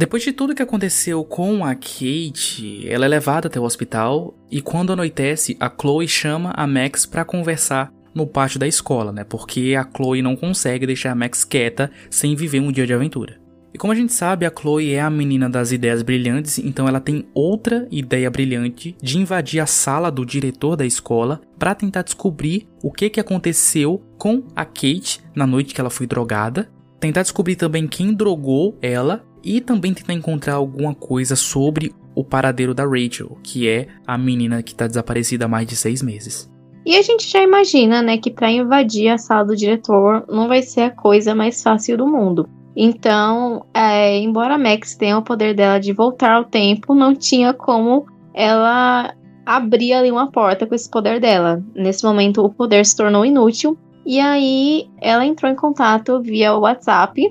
Depois de tudo que aconteceu com a Kate, ela é levada até o hospital e quando anoitece, a Chloe chama a Max para conversar no pátio da escola, né? Porque a Chloe não consegue deixar a Max quieta sem viver um dia de aventura. E como a gente sabe, a Chloe é a menina das ideias brilhantes, então ela tem outra ideia brilhante de invadir a sala do diretor da escola para tentar descobrir o que, que aconteceu com a Kate na noite que ela foi drogada, tentar descobrir também quem drogou ela e também tentar encontrar alguma coisa sobre o paradeiro da Rachel, que é a menina que tá desaparecida há mais de seis meses. E a gente já imagina, né, que para invadir a sala do diretor não vai ser a coisa mais fácil do mundo. Então, é, embora a Max tenha o poder dela de voltar ao tempo, não tinha como ela abrir ali uma porta com esse poder dela. Nesse momento, o poder se tornou inútil. E aí, ela entrou em contato via WhatsApp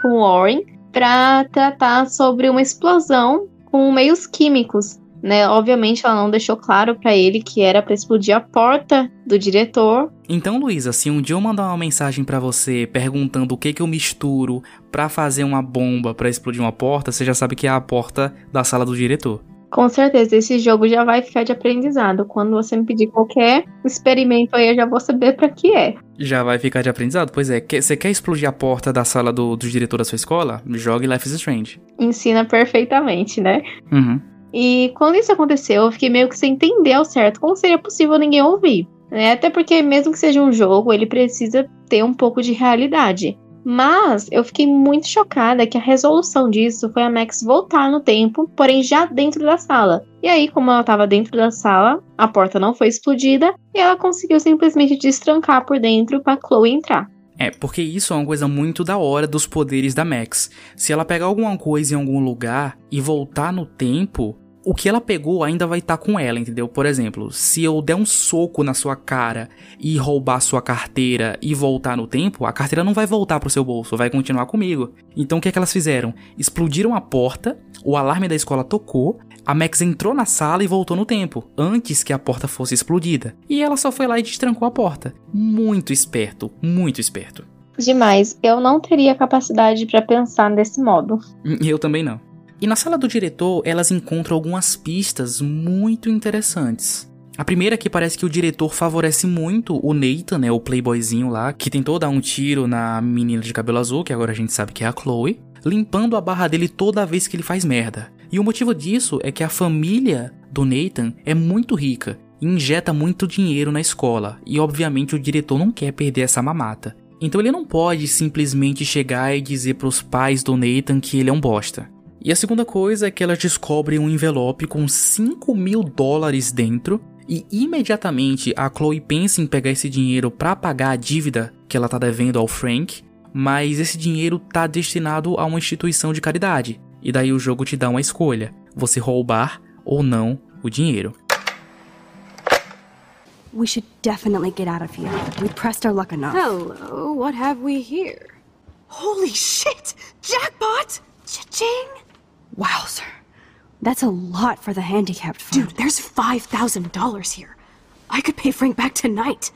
com Warren para tratar sobre uma explosão com meios químicos. Né? Obviamente, ela não deixou claro para ele que era para explodir a porta do diretor. Então, Luísa, se um dia eu mandar uma mensagem para você perguntando o que que eu misturo para fazer uma bomba para explodir uma porta, você já sabe que é a porta da sala do diretor. Com certeza, esse jogo já vai ficar de aprendizado. Quando você me pedir qualquer experimento aí, eu já vou saber para que é. Já vai ficar de aprendizado? Pois é. Você quer explodir a porta da sala do, do diretor da sua escola? Jogue Life is Strange. Ensina perfeitamente, né? Uhum. E quando isso aconteceu, eu fiquei meio que sem entender ao certo como seria possível ninguém ouvir. Né? Até porque, mesmo que seja um jogo, ele precisa ter um pouco de realidade. Mas eu fiquei muito chocada que a resolução disso foi a Max voltar no tempo, porém já dentro da sala. E aí, como ela estava dentro da sala, a porta não foi explodida e ela conseguiu simplesmente destrancar por dentro para Chloe entrar. É, porque isso é uma coisa muito da hora dos poderes da Max. Se ela pegar alguma coisa em algum lugar e voltar no tempo, o que ela pegou ainda vai estar tá com ela, entendeu? Por exemplo, se eu der um soco na sua cara e roubar sua carteira e voltar no tempo, a carteira não vai voltar pro seu bolso, vai continuar comigo. Então o que é que elas fizeram? Explodiram a porta, o alarme da escola tocou, a Max entrou na sala e voltou no tempo, antes que a porta fosse explodida. E ela só foi lá e destrancou a porta. Muito esperto, muito esperto. Demais. Eu não teria capacidade para pensar desse modo. Eu também não. E na sala do diretor, elas encontram algumas pistas muito interessantes. A primeira é que parece que o diretor favorece muito o Nathan, né, o playboyzinho lá, que tentou dar um tiro na menina de cabelo azul, que agora a gente sabe que é a Chloe, limpando a barra dele toda vez que ele faz merda. E o motivo disso é que a família do Nathan é muito rica e injeta muito dinheiro na escola, e obviamente o diretor não quer perder essa mamata. Então ele não pode simplesmente chegar e dizer para os pais do Nathan que ele é um bosta. E a segunda coisa é que elas descobrem um envelope com 5 mil dólares dentro e imediatamente a Chloe pensa em pegar esse dinheiro para pagar a dívida que ela tá devendo ao Frank, mas esse dinheiro tá destinado a uma instituição de caridade. E daí o jogo te dá uma escolha: você roubar ou não o dinheiro. We should definitely get out of here. We pressed our luck enough. Hello, what have we here? Holy shit! Jackpot! Cha-ching! Wow, sir. That's a lot for the handicapped fund. Dude, there's $5,000 here. I could pay Frank back tonight.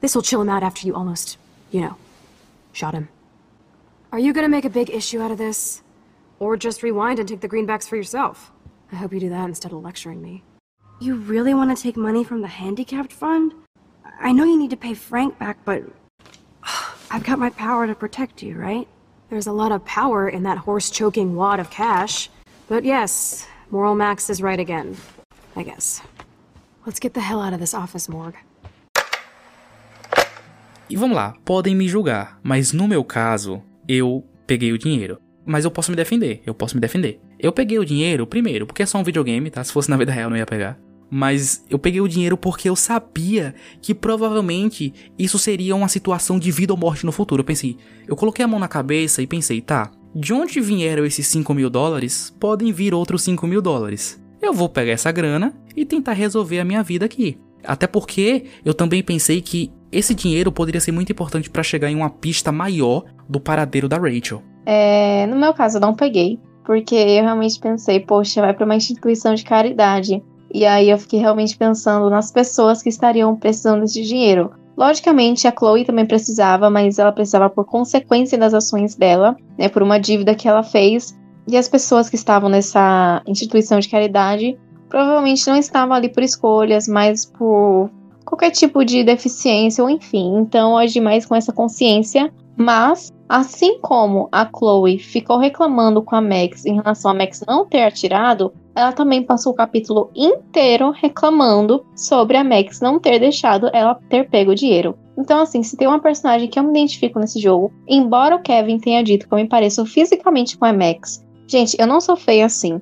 This'll chill him out after you almost, you know, shot him. Are you gonna make a big issue out of this? Or just rewind and take the greenbacks for yourself? I hope you do that instead of lecturing me. You really want to take money from the handicapped fund? I know you need to pay Frank back, but... I've got my power to protect you, right? There's a lot of power in that horse-choking wad of cash. But yes, Moral Max is right again. I guess. Let's get the hell out of this office morgue. E vamos lá, podem me julgar, mas no meu caso, eu peguei o dinheiro. Mas eu posso me defender, eu posso me defender. Eu peguei o dinheiro, primeiro, porque é só um videogame, tá? Se fosse na vida real, não ia pegar. Mas eu peguei o dinheiro porque eu sabia que provavelmente isso seria uma situação de vida ou morte no futuro. Eu pensei, eu coloquei a mão na cabeça e pensei, tá, de onde vieram esses 5 mil dólares, podem vir outros 5 mil dólares. Eu vou pegar essa grana e tentar resolver a minha vida aqui. Até porque eu também pensei que esse dinheiro poderia ser muito importante para chegar em uma pista maior do paradeiro da Rachel. É, no meu caso, eu não peguei, porque eu realmente pensei, poxa, vai para uma instituição de caridade. E aí eu fiquei realmente pensando nas pessoas que estariam precisando desse dinheiro. Logicamente, a Chloe também precisava, mas ela precisava por consequência das ações dela, né, por uma dívida que ela fez. E as pessoas que estavam nessa instituição de caridade provavelmente não estavam ali por escolhas, mas por qualquer tipo de deficiência ou enfim. Então, agi mais com essa consciência. Mas, assim como a Chloe ficou reclamando com a Max em relação a Max não ter atirado, ela também passou o capítulo inteiro reclamando sobre a Max não ter deixado ela ter pego o dinheiro. Então, assim, se tem uma personagem que eu me identifico nesse jogo, embora o Kevin tenha dito que eu me pareço fisicamente com a Max, gente, eu não sou feia assim.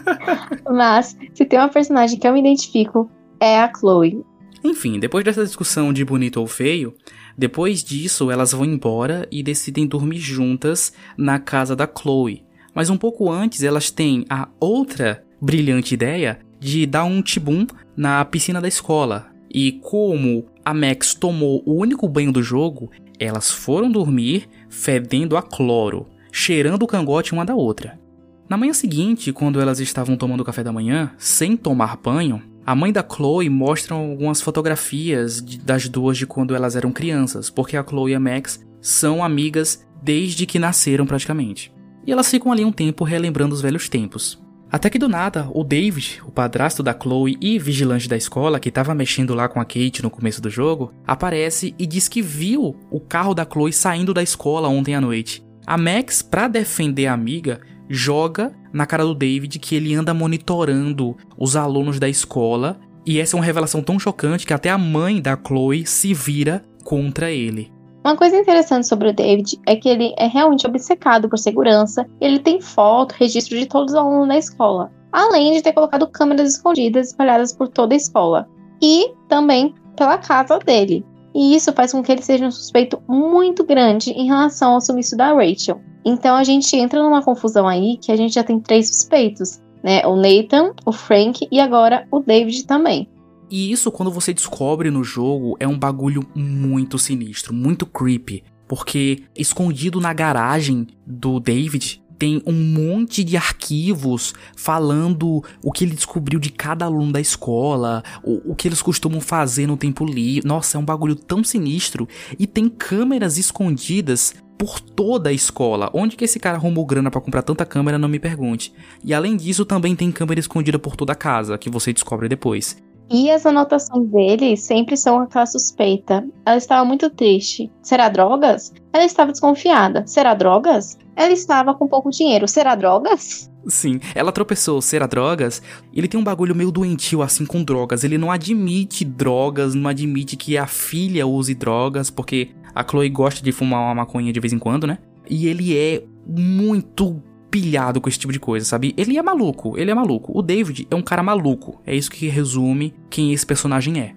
Mas, se tem uma personagem que eu me identifico, é a Chloe. Enfim, depois dessa discussão de bonito ou feio, depois disso elas vão embora e decidem dormir juntas na casa da Chloe. Mas um pouco antes elas têm a outra brilhante ideia de dar um tibum na piscina da escola. E como a Max tomou o único banho do jogo, elas foram dormir fedendo a cloro, cheirando o cangote uma da outra. Na manhã seguinte, quando elas estavam tomando café da manhã, sem tomar banho, a mãe da Chloe mostra algumas fotografias de, das duas de quando elas eram crianças, porque a Chloe e a Max são amigas desde que nasceram praticamente. E elas ficam ali um tempo relembrando os velhos tempos. Até que do nada, o David, o padrasto da Chloe e vigilante da escola, que estava mexendo lá com a Kate no começo do jogo, aparece e diz que viu o carro da Chloe saindo da escola ontem à noite. A Max, para defender a amiga, joga na cara do David que ele anda monitorando os alunos da escola. E essa é uma revelação tão chocante que até a mãe da Chloe se vira contra ele. Uma coisa interessante sobre o David é que ele é realmente obcecado por segurança. Ele tem foto, registro de todos os alunos da escola, além de ter colocado câmeras escondidas espalhadas por toda a escola e também pela casa dele. E isso faz com que ele seja um suspeito muito grande em relação ao sumiço da Rachel. Então a gente entra numa confusão aí que a gente já tem três suspeitos, né? O Nathan, o Frank e agora o David também. E isso, quando você descobre no jogo, é um bagulho muito sinistro, muito creepy. Porque escondido na garagem do David tem um monte de arquivos falando o que ele descobriu de cada aluno da escola, o, o que eles costumam fazer no tempo livre. Nossa, é um bagulho tão sinistro. E tem câmeras escondidas por toda a escola. Onde que esse cara arrumou grana para comprar tanta câmera, não me pergunte. E além disso, também tem câmera escondida por toda a casa, que você descobre depois. E as anotações dele sempre são aquela suspeita. Ela estava muito triste. Será drogas? Ela estava desconfiada. Será drogas? Ela estava com pouco dinheiro. Será drogas? Sim, ela tropeçou, será drogas? Ele tem um bagulho meio doentio assim com drogas. Ele não admite drogas, não admite que a filha use drogas, porque a Chloe gosta de fumar uma maconha de vez em quando, né? E ele é muito pilhado com esse tipo de coisa, sabe? Ele é maluco, ele é maluco. O David é um cara maluco. É isso que resume quem esse personagem é.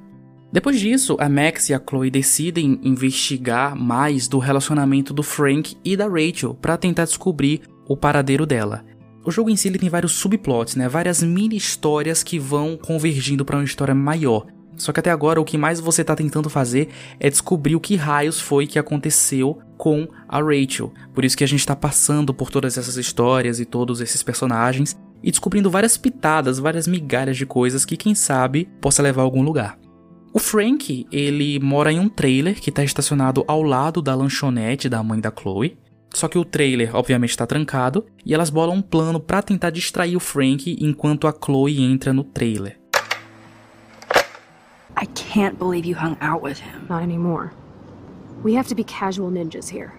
Depois disso, a Max e a Chloe decidem investigar mais do relacionamento do Frank e da Rachel para tentar descobrir o paradeiro dela. O jogo em si tem vários subplots, né? Várias mini histórias que vão convergindo para uma história maior. Só que até agora o que mais você está tentando fazer é descobrir o que raios foi que aconteceu com a Rachel. Por isso que a gente está passando por todas essas histórias e todos esses personagens e descobrindo várias pitadas, várias migalhas de coisas que quem sabe possa levar a algum lugar. O Frank, ele mora em um trailer que está estacionado ao lado da lanchonete da mãe da Chloe. Só que o trailer, obviamente, está trancado e elas bolam um plano para tentar distrair o Frank enquanto a Chloe entra no trailer. I can't believe you hung out with him. Not anymore. We have to be casual ninjas here.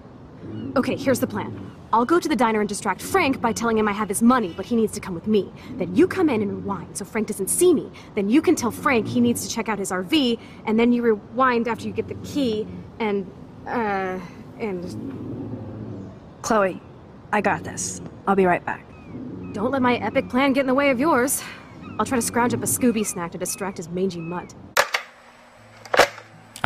Okay, here's the plan. I'll go to the diner and distract Frank by telling him I have his money, but he needs to come with me. Then you come in and rewind so Frank doesn't see me. Then you can tell Frank he needs to check out his RV, and then you rewind after you get the key, and, uh, and. Chloe, I got this. I'll be right back. Don't let my epic plan get in the way of yours. I'll try to scrounge up a Scooby snack to distract his mangy mutt.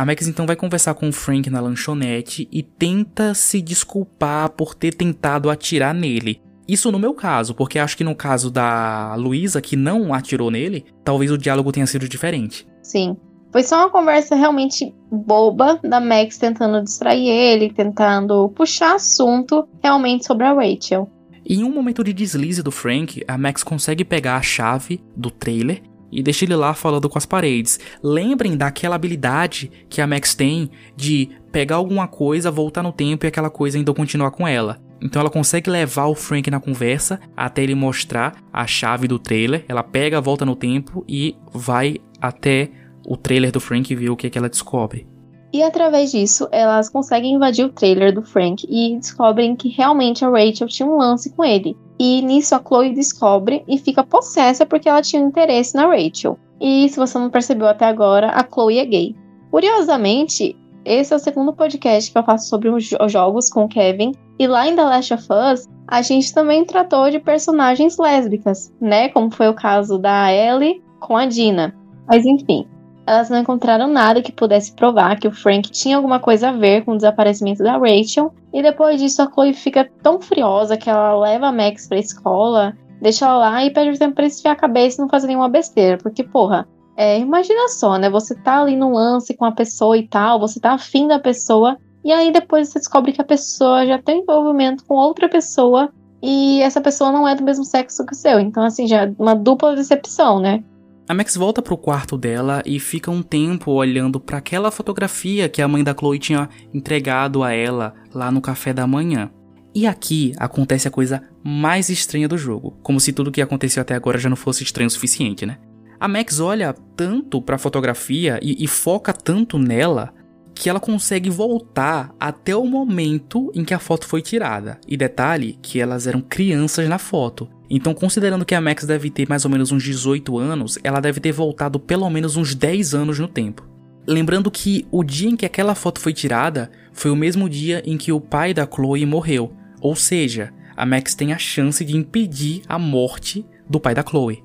A Max então vai conversar com o Frank na lanchonete e tenta se desculpar por ter tentado atirar nele. Isso no meu caso, porque acho que no caso da Luísa, que não atirou nele, talvez o diálogo tenha sido diferente. Sim. Foi só uma conversa realmente boba da Max tentando distrair ele, tentando puxar assunto realmente sobre a Rachel. Em um momento de deslize do Frank, a Max consegue pegar a chave do trailer e deixa ele lá falando com as paredes. Lembrem daquela habilidade que a Max tem de pegar alguma coisa, voltar no tempo e aquela coisa ainda continuar com ela. Então ela consegue levar o Frank na conversa até ele mostrar a chave do trailer. Ela pega, volta no tempo e vai até o trailer do Frank e vê o que, é que ela descobre. E através disso, elas conseguem invadir o trailer do Frank e descobrem que realmente a Rachel tinha um lance com ele. E nisso a Chloe descobre e fica possessa porque ela tinha um interesse na Rachel. E se você não percebeu até agora, a Chloe é gay. Curiosamente, esse é o segundo podcast que eu faço sobre os jogos com o Kevin. E lá em The Last of Us, a gente também tratou de personagens lésbicas, né? Como foi o caso da Ellie com a Dina. Mas enfim, elas não encontraram nada que pudesse provar que o Frank tinha alguma coisa a ver com o desaparecimento da Rachel. E depois disso, a Chloe fica tão furiosa que ela leva a Max pra escola, deixa ela lá e pede o tempo pra esfriar a cabeça e não fazer nenhuma besteira. Porque, porra, é, imagina só, né? Você tá ali no lance com a pessoa e tal, você tá afim da pessoa, e aí depois você descobre que a pessoa já tem envolvimento com outra pessoa e essa pessoa não é do mesmo sexo que o seu. Então, assim, já é uma dupla decepção, né? A Max volta pro quarto dela e fica um tempo olhando para aquela fotografia que a mãe da Chloe tinha entregado a ela lá no café da manhã. E aqui acontece a coisa mais estranha do jogo, como se tudo que aconteceu até agora já não fosse estranho o suficiente, né? A Max olha tanto para a fotografia e, e foca tanto nela que ela consegue voltar até o momento em que a foto foi tirada. E detalhe que elas eram crianças na foto. Então, considerando que a Max deve ter mais ou menos uns 18 anos, ela deve ter voltado pelo menos uns 10 anos no tempo. Lembrando que o dia em que aquela foto foi tirada foi o mesmo dia em que o pai da Chloe morreu. Ou seja, a Max tem a chance de impedir a morte do pai da Chloe.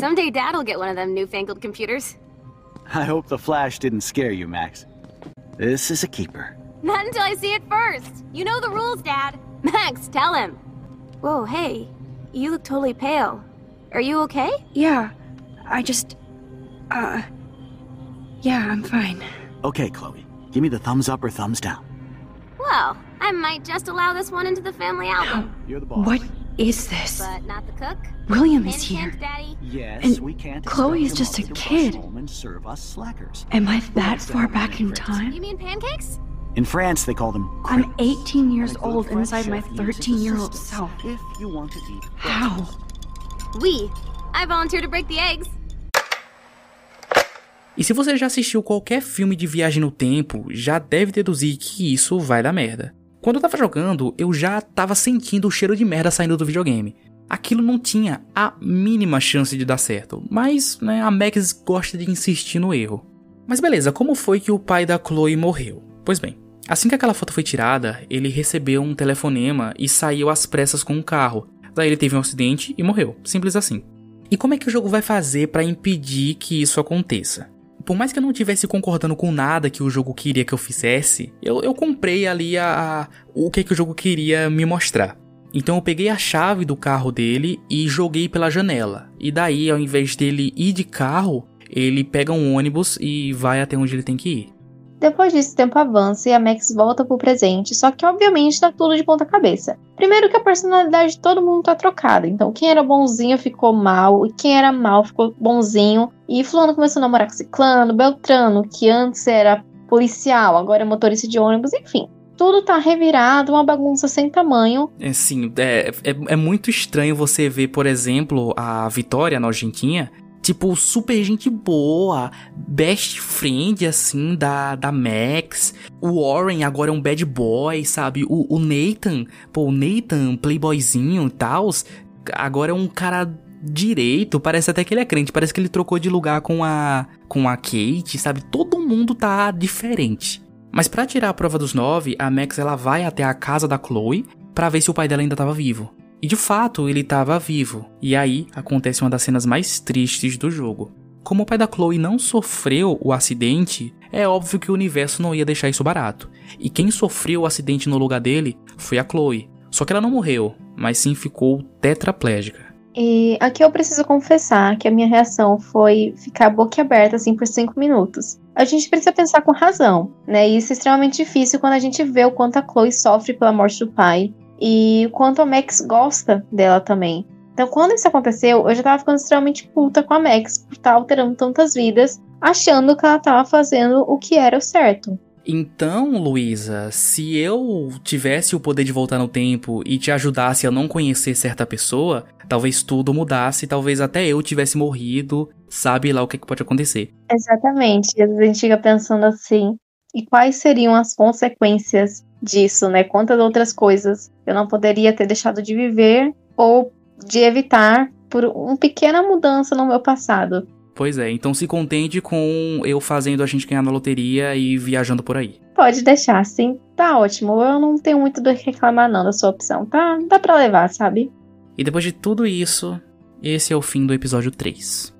Someday Dad'll get one of them newfangled computers. I hope the flash didn't scare you, Max. This is a keeper. Not until I see it first. You know the rules, Dad. Max, tell him. Whoa, hey. You look totally pale. Are you okay? Yeah. I just. Uh. Yeah, I'm fine. Okay, Chloe. Give me the thumbs up or thumbs down. Well, I might just allow this one into the family album. You're the boss. What is this? But not the cook. William is here. hint, Daddy. Yes, And we can't Chloe is just a kid. rush home and serve us slackers. Am I that far back in time? You mean pancakes? In France, they call them I'm crepes. 18 years old inside my chef uses 13 year old assistance self. If you want to eat How? We. I volunteer to break the eggs. E se você já assistiu qualquer filme de viagem no tempo, já deve deduzir que isso vai dar merda. Quando eu tava jogando, eu já tava sentindo o cheiro de merda saindo do videogame. Aquilo não tinha a mínima chance de dar certo, mas né, a Max gosta de insistir no erro. Mas beleza, como foi que o pai da Chloe morreu? Pois bem, assim que aquela foto foi tirada, ele recebeu um telefonema e saiu às pressas com um carro. Daí ele teve um acidente e morreu, simples assim. E como é que o jogo vai fazer para impedir que isso aconteça? Por mais que eu não tivesse concordando com nada que o jogo queria que eu fizesse, eu, eu comprei ali a, a- o que, que o jogo queria me mostrar. Então eu peguei a chave do carro dele e joguei pela janela. E daí, ao invés dele ir de carro, ele pega um ônibus e vai até onde ele tem que ir. Depois disso, o tempo avança e a Max volta pro presente, só que obviamente tá tudo de ponta cabeça. Primeiro que a personalidade de todo mundo tá trocada, então quem era bonzinho ficou mal, e quem era mal ficou bonzinho. E fulano começou a namorar com ciclano, Beltrano, que antes era policial, agora é motorista de ônibus, enfim. Tudo tá revirado, uma bagunça sem tamanho. É, Assim, é, é, é muito estranho você ver, por exemplo, a Vitória, a nojentinha, tipo, super gente boa, best friend, assim, da, da Max. O Warren agora é um bad boy, sabe? O, o Nathan, pô, o Nathan, playboyzinho e tal, agora é um cara direito, parece até que ele é crente, parece que ele trocou de lugar com a, com a Kate, sabe? Todo mundo tá diferente. Mas pra tirar a prova dos nove, a Max ela vai até a casa da Chloe pra ver se o pai dela ainda tava vivo. E de fato, ele tava vivo. E aí acontece uma das cenas mais tristes do jogo. Como o pai da Chloe não sofreu o acidente, é óbvio que o universo não ia deixar isso barato. E quem sofreu o acidente no lugar dele foi a Chloe. Só que ela não morreu, mas sim ficou tetraplégica. E aqui eu preciso confessar que a minha reação foi ficar boquiaberta assim por cinco minutos. A gente precisa pensar com razão, né? E isso é extremamente difícil quando a gente vê o quanto a Chloe sofre pela morte do pai e o quanto a Max gosta dela também. Então, quando isso aconteceu, eu já tava ficando extremamente puta com a Max por estar alterando tantas vidas, achando que ela tava fazendo o que era o certo. Então, Luísa, se eu tivesse o poder de voltar no tempo e te ajudasse a não conhecer certa pessoa, talvez tudo mudasse, talvez até eu tivesse morrido, sabe lá o que, que pode acontecer. Exatamente. E às vezes a gente fica pensando assim, e quais seriam as consequências disso, né? Quantas outras coisas eu não poderia ter deixado de viver ou de evitar por uma pequena mudança no meu passado. Pois é, então se contente com eu fazendo a gente ganhar na loteria e viajando por aí. Pode deixar, sim. Tá ótimo. Eu não tenho muito do que reclamar não da sua opção. Tá, dá pra levar, sabe? E depois de tudo isso, esse é o fim do episódio 3.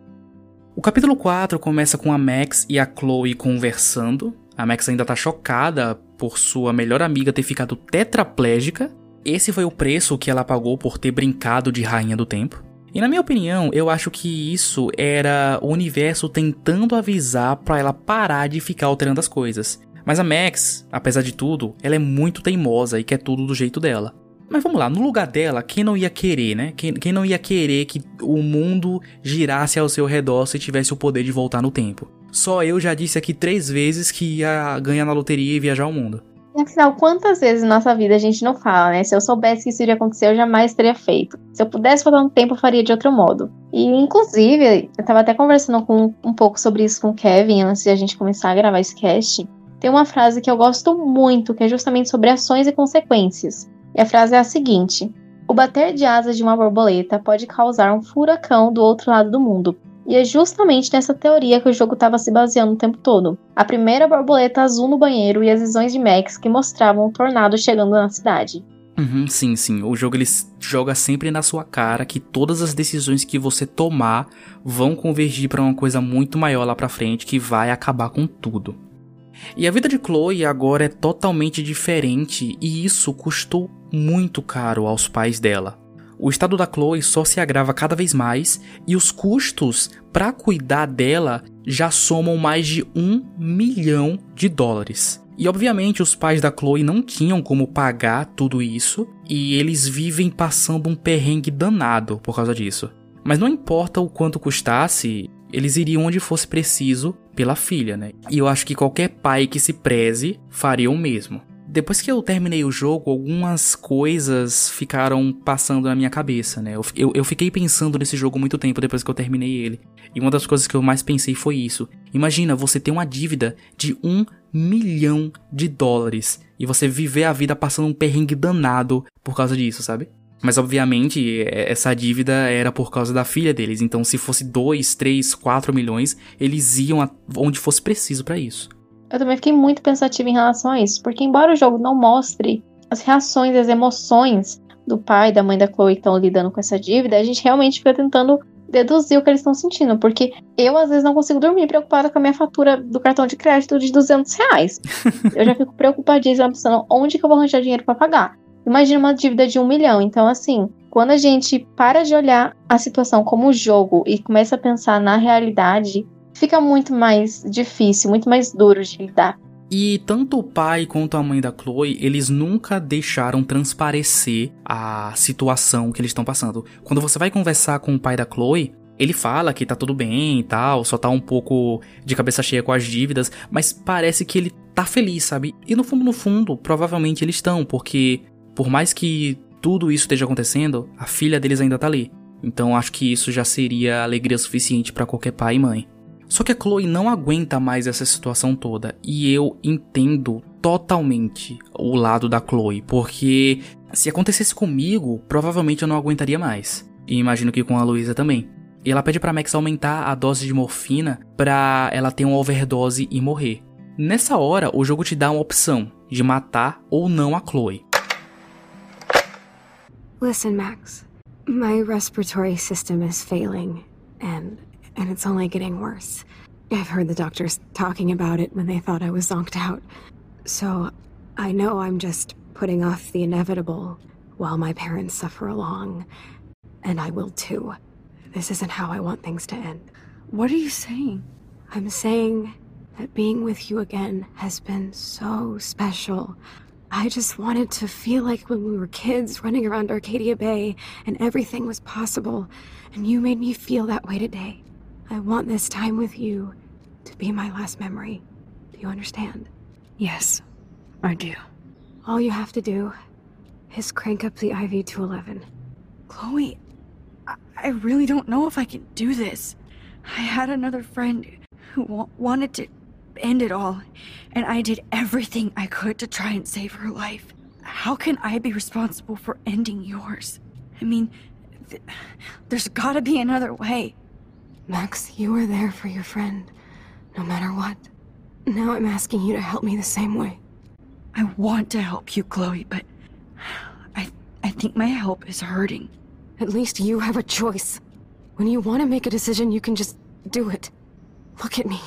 O capítulo 4 começa com a Max e a Chloe conversando. A Max ainda tá chocada por sua melhor amiga ter ficado tetraplégica. Esse foi o preço que ela pagou por ter brincado de rainha do tempo. E na minha opinião, eu acho que isso era o universo tentando avisar para ela parar de ficar alterando as coisas. Mas a Max, apesar de tudo, ela é muito teimosa e quer tudo do jeito dela. Mas vamos lá, no lugar dela, quem não ia querer, né? Quem, quem não ia querer que o mundo girasse ao seu redor se tivesse o poder de voltar no tempo? Só eu já disse aqui três vezes que ia ganhar na loteria e viajar ao mundo. Afinal, quantas vezes na nossa vida a gente não fala, né? Se eu soubesse que isso iria acontecer, eu jamais teria feito. Se eu pudesse voltar no tempo, eu faria de outro modo. E, inclusive, eu tava até conversando com, um pouco sobre isso com o Kevin antes de a gente começar a gravar esse cast. Tem uma frase que eu gosto muito, que é justamente sobre ações e consequências. E a frase é a seguinte: O bater de asas de uma borboleta pode causar um furacão do outro lado do mundo. E é justamente nessa teoria que o jogo estava se baseando o tempo todo. A primeira borboleta azul no banheiro e as visões de Max que mostravam um tornado chegando na cidade. Uhum, sim, sim. O jogo ele joga sempre na sua cara que todas as decisões que você tomar vão convergir para uma coisa muito maior lá pra frente que vai acabar com tudo. E a vida de Chloe agora é totalmente diferente e isso custou muito caro aos pais dela. O estado da Chloe só se agrava cada vez mais e os custos para cuidar dela já somam mais de um milhão de dólares. E obviamente os pais da Chloe não tinham como pagar tudo isso e eles vivem passando um perrengue danado por causa disso. Mas não importa o quanto custasse, eles iriam onde fosse preciso pela filha, né? E eu acho que qualquer pai que se preze faria o mesmo. Depois que eu terminei o jogo, algumas coisas ficaram passando na minha cabeça, né? Eu, eu, eu, fiquei pensando nesse jogo muito tempo depois que eu terminei ele. E uma das coisas que eu mais pensei foi isso. Imagina você ter uma dívida de um milhão de dólares e você viver a vida passando um perrengue danado por causa disso, sabe? Mas obviamente essa dívida era por causa da filha deles, então se fosse 2, 3, 4 milhões, eles iam onde fosse preciso para isso. Eu também fiquei muito pensativa em relação a isso, porque embora o jogo não mostre as reações, as emoções do pai e da mãe da Chloe que estão lidando com essa dívida, a gente realmente fica tentando deduzir o que eles estão sentindo, porque eu às vezes não consigo dormir preocupada com a minha fatura do cartão de crédito de 200 reais. eu já fico preocupadíssima pensando onde que eu vou arranjar dinheiro para pagar. Imagina uma dívida de um milhão. Então, assim, quando a gente para de olhar a situação como jogo e começa a pensar na realidade, fica muito mais difícil, muito mais duro de lidar. E tanto o pai quanto a mãe da Chloe, eles nunca deixaram transparecer a situação que eles estão passando. Quando você vai conversar com o pai da Chloe, ele fala que tá tudo bem e tal, só tá um pouco de cabeça cheia com as dívidas, mas parece que ele tá feliz, sabe? E no fundo, no fundo, provavelmente eles estão, porque por mais que tudo isso esteja acontecendo, a filha deles ainda tá ali. Então acho que isso já seria alegria suficiente para qualquer pai e mãe. Só que a Chloe não aguenta mais essa situação toda e eu entendo totalmente o lado da Chloe, porque se acontecesse comigo, provavelmente eu não aguentaria mais. E imagino que com a Luísa também. E ela pede para Max aumentar a dose de morfina para ela ter uma overdose e morrer. Nessa hora, o jogo te dá uma opção de matar ou não a Chloe. Listen, Max. My respiratory system is failing, and and it's only getting worse. I've heard the doctors talking about it when they thought I was zonked out. So, I know I'm just putting off the inevitable while my parents suffer along. And I will too. This isn't how I want things to end. What are you saying? I'm saying that being with you again has been so special. I just wanted to feel like when we were kids running around Arcadia Bay and everything was possible, and you made me feel that way today. I want this time with you to be my last memory. Do you understand? Yes, I do. All you have to do is crank up the IV to 11. Chloe, I, I really don't know if I can do this. I had another friend who wa wanted to end it all, and I did everything I could to try and save her life. How can I be responsible for ending yours? I mean, th there's gotta be another way. Max, you were there for your friend, no matter what. Now I'm asking you to help me the same way. I want to help you, Chloe, but I I think my help is hurting. At least you have a choice. When you want to make a decision, you can just do it. Look at me.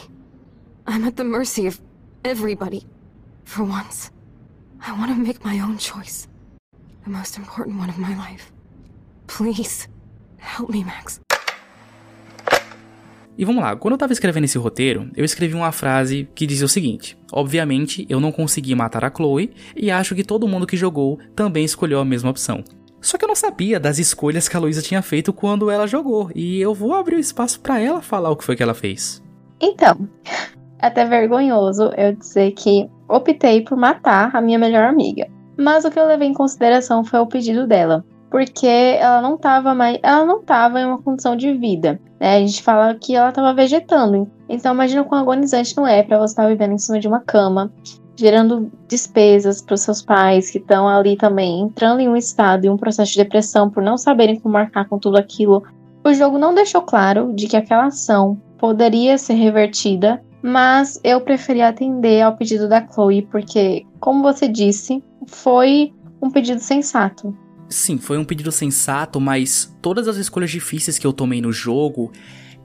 I'm at the mercy of everybody. For once, I want to make my own choice. The most important one of my life. Please, help me, Max. E vamos lá, quando eu tava escrevendo esse roteiro, eu escrevi uma frase que dizia o seguinte: Obviamente, eu não consegui matar a Chloe e acho que todo mundo que jogou também escolheu a mesma opção. Só que eu não sabia das escolhas que a Luísa tinha feito quando ela jogou, e eu vou abrir o espaço para ela falar o que foi que ela fez. Então, é até vergonhoso eu dizer que optei por matar a minha melhor amiga. Mas o que eu levei em consideração foi o pedido dela porque ela não estava mais, ela não estava em uma condição de vida. Né? A gente fala que ela estava vegetando. Então imagina quão agonizante não é para você estar tá vivendo em cima de uma cama, gerando despesas para os seus pais que estão ali também entrando em um estado e um processo de depressão por não saberem como marcar com tudo aquilo. O jogo não deixou claro de que aquela ação poderia ser revertida, mas eu preferi atender ao pedido da Chloe porque, como você disse, foi um pedido sensato. Sim, foi um pedido sensato, mas todas as escolhas difíceis que eu tomei no jogo,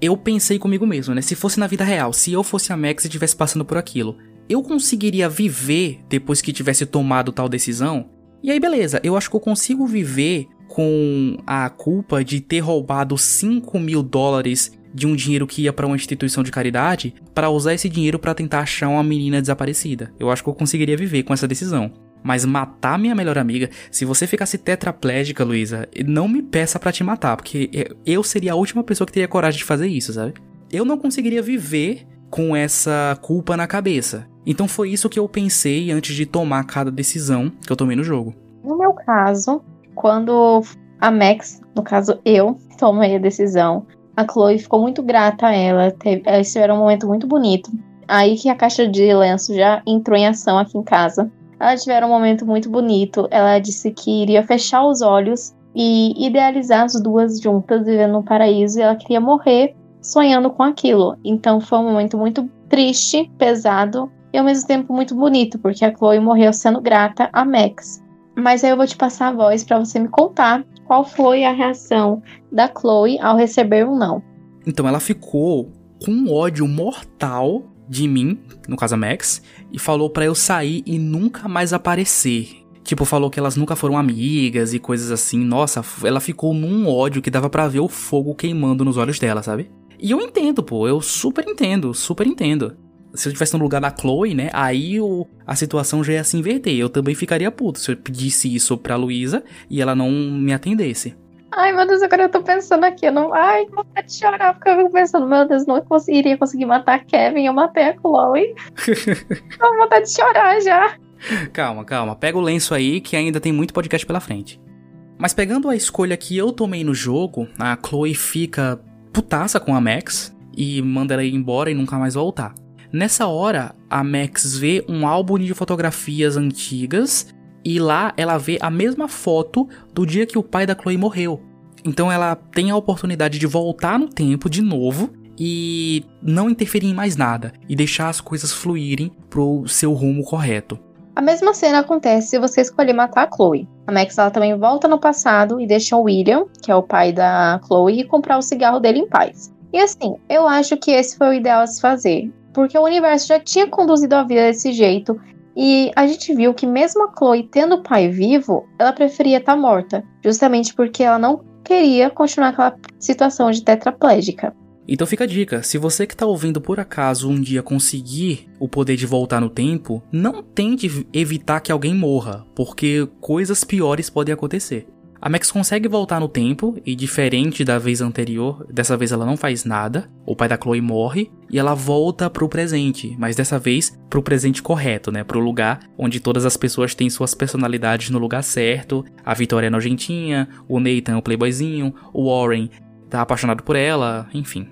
eu pensei comigo mesmo, né? Se fosse na vida real, se eu fosse a Max e estivesse passando por aquilo, eu conseguiria viver depois que tivesse tomado tal decisão? E aí, beleza, eu acho que eu consigo viver com a culpa de ter roubado 5 mil dólares de um dinheiro que ia para uma instituição de caridade para usar esse dinheiro para tentar achar uma menina desaparecida. Eu acho que eu conseguiria viver com essa decisão. Mas matar minha melhor amiga, se você ficasse tetraplégica, Luísa, não me peça para te matar, porque eu seria a última pessoa que teria coragem de fazer isso, sabe? Eu não conseguiria viver com essa culpa na cabeça. Então foi isso que eu pensei antes de tomar cada decisão que eu tomei no jogo. No meu caso, quando a Max, no caso eu, tomei a decisão, a Chloe ficou muito grata a ela. Teve, eles tiveram um momento muito bonito. Aí que a caixa de lenço já entrou em ação aqui em casa. Elas tiveram um momento muito bonito. Ela disse que iria fechar os olhos e idealizar as duas juntas vivendo no paraíso e ela queria morrer sonhando com aquilo. Então foi um momento muito triste, pesado e ao mesmo tempo muito bonito, porque a Chloe morreu sendo grata a Max. Mas aí eu vou te passar a voz para você me contar qual foi a reação da Chloe ao receber um não. Então ela ficou com um ódio mortal de mim, no caso a Max, e falou para eu sair e nunca mais aparecer. Tipo, falou que elas nunca foram amigas e coisas assim. Nossa, ela ficou num ódio que dava para ver o fogo queimando nos olhos dela, sabe? E eu entendo, pô, eu super entendo, super entendo. Se eu estivesse no lugar da Chloe, né, aí o, a situação já ia se inverter. Eu também ficaria puto se eu pedisse isso pra Luísa e ela não me atendesse. Ai, meu Deus, agora eu tô pensando aqui. Eu não... Ai, vontade de chorar, porque eu fico pensando, meu Deus, não iria conseguir matar Kevin, eu matei a Chloe. tô com vontade de chorar já. Calma, calma. Pega o lenço aí que ainda tem muito podcast pela frente. Mas pegando a escolha que eu tomei no jogo, a Chloe fica putaça com a Max e manda ela ir embora e nunca mais voltar. Nessa hora, a Max vê um álbum de fotografias antigas e lá ela vê a mesma foto do dia que o pai da Chloe morreu. Então ela tem a oportunidade de voltar no tempo de novo e não interferir em mais nada e deixar as coisas fluírem pro seu rumo correto. A mesma cena acontece se você escolher matar a Chloe. A Max ela também volta no passado e deixa o William, que é o pai da Chloe, comprar o cigarro dele em paz. E assim, eu acho que esse foi o ideal a se fazer, porque o universo já tinha conduzido a vida desse jeito e a gente viu que mesmo a Chloe tendo o pai vivo, ela preferia estar tá morta, justamente porque ela não queria continuar aquela situação de tetraplégica. Então fica a dica, se você que está ouvindo por acaso um dia conseguir o poder de voltar no tempo, não tente evitar que alguém morra, porque coisas piores podem acontecer. A Max consegue voltar no tempo e, diferente da vez anterior, dessa vez ela não faz nada. O pai da Chloe morre e ela volta pro presente, mas dessa vez pro presente correto, né? Pro lugar onde todas as pessoas têm suas personalidades no lugar certo. A Vitória é nojentinha, o Nathan é o playboyzinho, o Warren tá apaixonado por ela, enfim.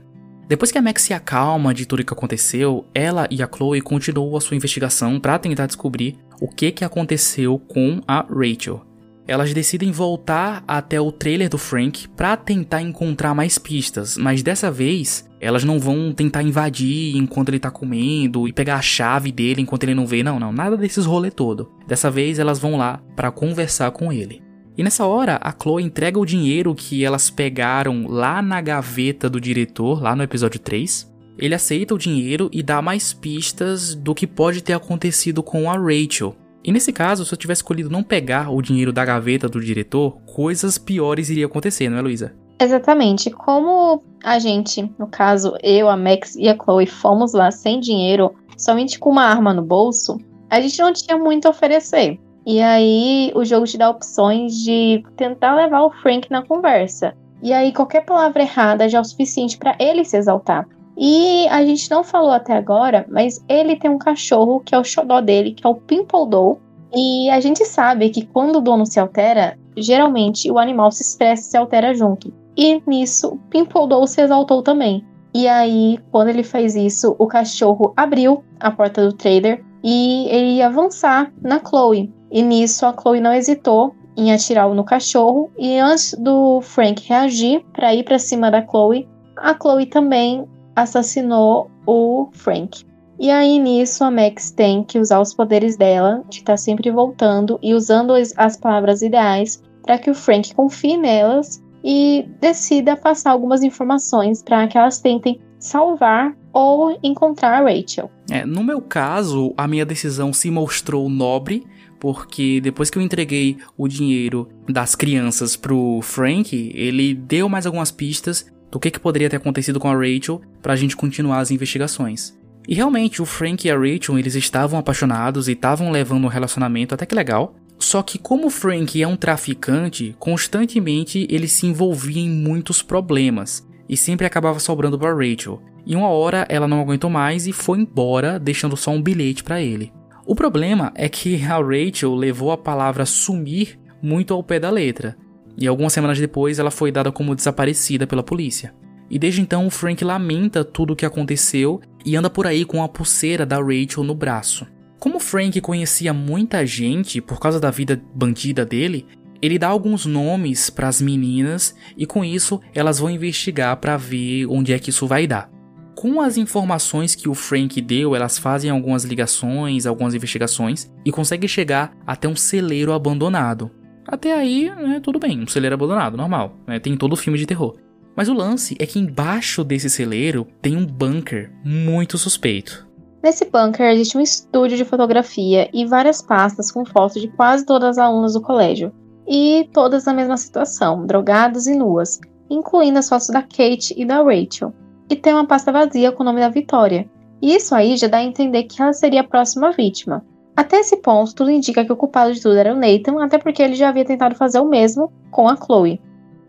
Depois que a Max se acalma de tudo que aconteceu, ela e a Chloe continuam a sua investigação para tentar descobrir o que que aconteceu com a Rachel. Elas decidem voltar até o trailer do Frank para tentar encontrar mais pistas, mas dessa vez elas não vão tentar invadir enquanto ele tá comendo e pegar a chave dele enquanto ele não vê, não, não, nada desses rolê todo. Dessa vez elas vão lá para conversar com ele. E nessa hora, a Chloe entrega o dinheiro que elas pegaram lá na gaveta do diretor, lá no episódio 3. Ele aceita o dinheiro e dá mais pistas do que pode ter acontecido com a Rachel. E nesse caso, se eu tivesse escolhido não pegar o dinheiro da gaveta do diretor, coisas piores iriam acontecer, não é, Luísa? Exatamente. Como a gente, no caso, eu, a Max e a Chloe, fomos lá sem dinheiro, somente com uma arma no bolso, a gente não tinha muito a oferecer. E aí o jogo te dá opções de tentar levar o Frank na conversa. E aí qualquer palavra errada já é o suficiente para ele se exaltar. E a gente não falou até agora, mas ele tem um cachorro que é o xodó dele, que é o Pimple. E a gente sabe que quando o dono se altera, geralmente o animal se estressa e se altera junto. E nisso, o Pimple se exaltou também. E aí, quando ele fez isso, o cachorro abriu a porta do trailer e ele ia avançar na Chloe. E nisso, a Chloe não hesitou em atirar no cachorro. E antes do Frank reagir para ir para cima da Chloe, a Chloe também assassinou o Frank. E aí nisso a Max tem que usar os poderes dela, de estar tá sempre voltando e usando as palavras ideais para que o Frank confie nelas e decida passar algumas informações para que elas tentem salvar ou encontrar a Rachel. É, no meu caso, a minha decisão se mostrou nobre, porque depois que eu entreguei o dinheiro das crianças pro Frank, ele deu mais algumas pistas do que, que poderia ter acontecido com a Rachel para a gente continuar as investigações. E realmente, o Frank e a Rachel, eles estavam apaixonados e estavam levando um relacionamento até que legal. Só que como o Frank é um traficante, constantemente ele se envolvia em muitos problemas e sempre acabava sobrando para Rachel. E uma hora ela não aguentou mais e foi embora, deixando só um bilhete para ele. O problema é que a Rachel levou a palavra sumir muito ao pé da letra e algumas semanas depois ela foi dada como desaparecida pela polícia. E desde então o Frank lamenta tudo o que aconteceu e anda por aí com a pulseira da Rachel no braço. Como Frank conhecia muita gente por causa da vida bandida dele, ele dá alguns nomes para as meninas e com isso elas vão investigar para ver onde é que isso vai dar. Com as informações que o Frank deu, elas fazem algumas ligações, algumas investigações e conseguem chegar até um celeiro abandonado. Até aí, né, tudo bem, um celeiro abandonado, normal, né, tem todo filme de terror. Mas o lance é que embaixo desse celeiro tem um bunker muito suspeito. Nesse bunker existe um estúdio de fotografia e várias pastas com fotos de quase todas as alunas do colégio. E todas na mesma situação, drogadas e nuas, incluindo as fotos da Kate e da Rachel. E tem uma pasta vazia com o nome da Vitória. E isso aí já dá a entender que ela seria a próxima vítima. Até esse ponto, tudo indica que o culpado de tudo era o Nathan, até porque ele já havia tentado fazer o mesmo com a Chloe.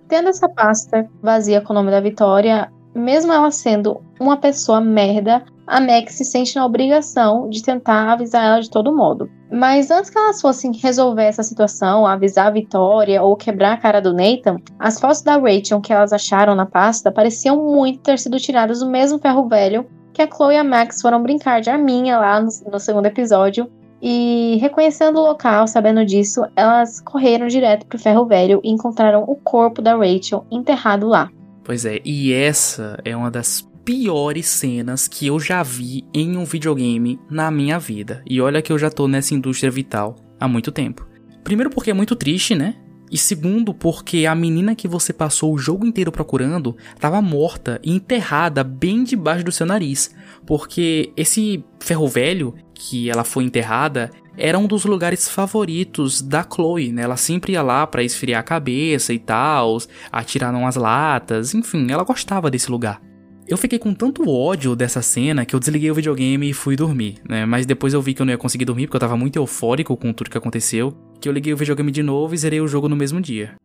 Tendo essa pasta vazia com o nome da Vitória, mesmo ela sendo uma pessoa merda, a Max se sente na obrigação de tentar avisar ela de todo modo. Mas antes que elas fossem resolver essa situação, avisar a Vitória ou quebrar a cara do Nathan, as fotos da Rachel que elas acharam na pasta pareciam muito ter sido tiradas do mesmo ferro velho que a Chloe e a Max foram brincar de arminha lá no, no segundo episódio e reconhecendo o local, sabendo disso, elas correram direto pro ferro velho e encontraram o corpo da Rachel enterrado lá. Pois é, e essa é uma das piores cenas que eu já vi em um videogame na minha vida. E olha que eu já tô nessa indústria vital há muito tempo. Primeiro porque é muito triste, né? E segundo, porque a menina que você passou o jogo inteiro procurando estava morta e enterrada bem debaixo do seu nariz. Porque esse ferro velho que ela foi enterrada era um dos lugares favoritos da Chloe, né? Ela sempre ia lá para esfriar a cabeça e tal, atirar umas latas, enfim, ela gostava desse lugar. Eu fiquei com tanto ódio dessa cena que eu desliguei o videogame e fui dormir, né? Mas depois eu vi que eu não ia conseguir dormir porque eu tava muito eufórico com tudo que aconteceu, que eu liguei o videogame de novo e zerei o jogo no mesmo dia.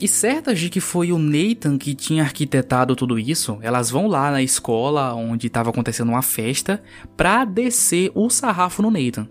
E certas de que foi o Nathan que tinha arquitetado tudo isso, elas vão lá na escola onde estava acontecendo uma festa pra descer o sarrafo no Nathan.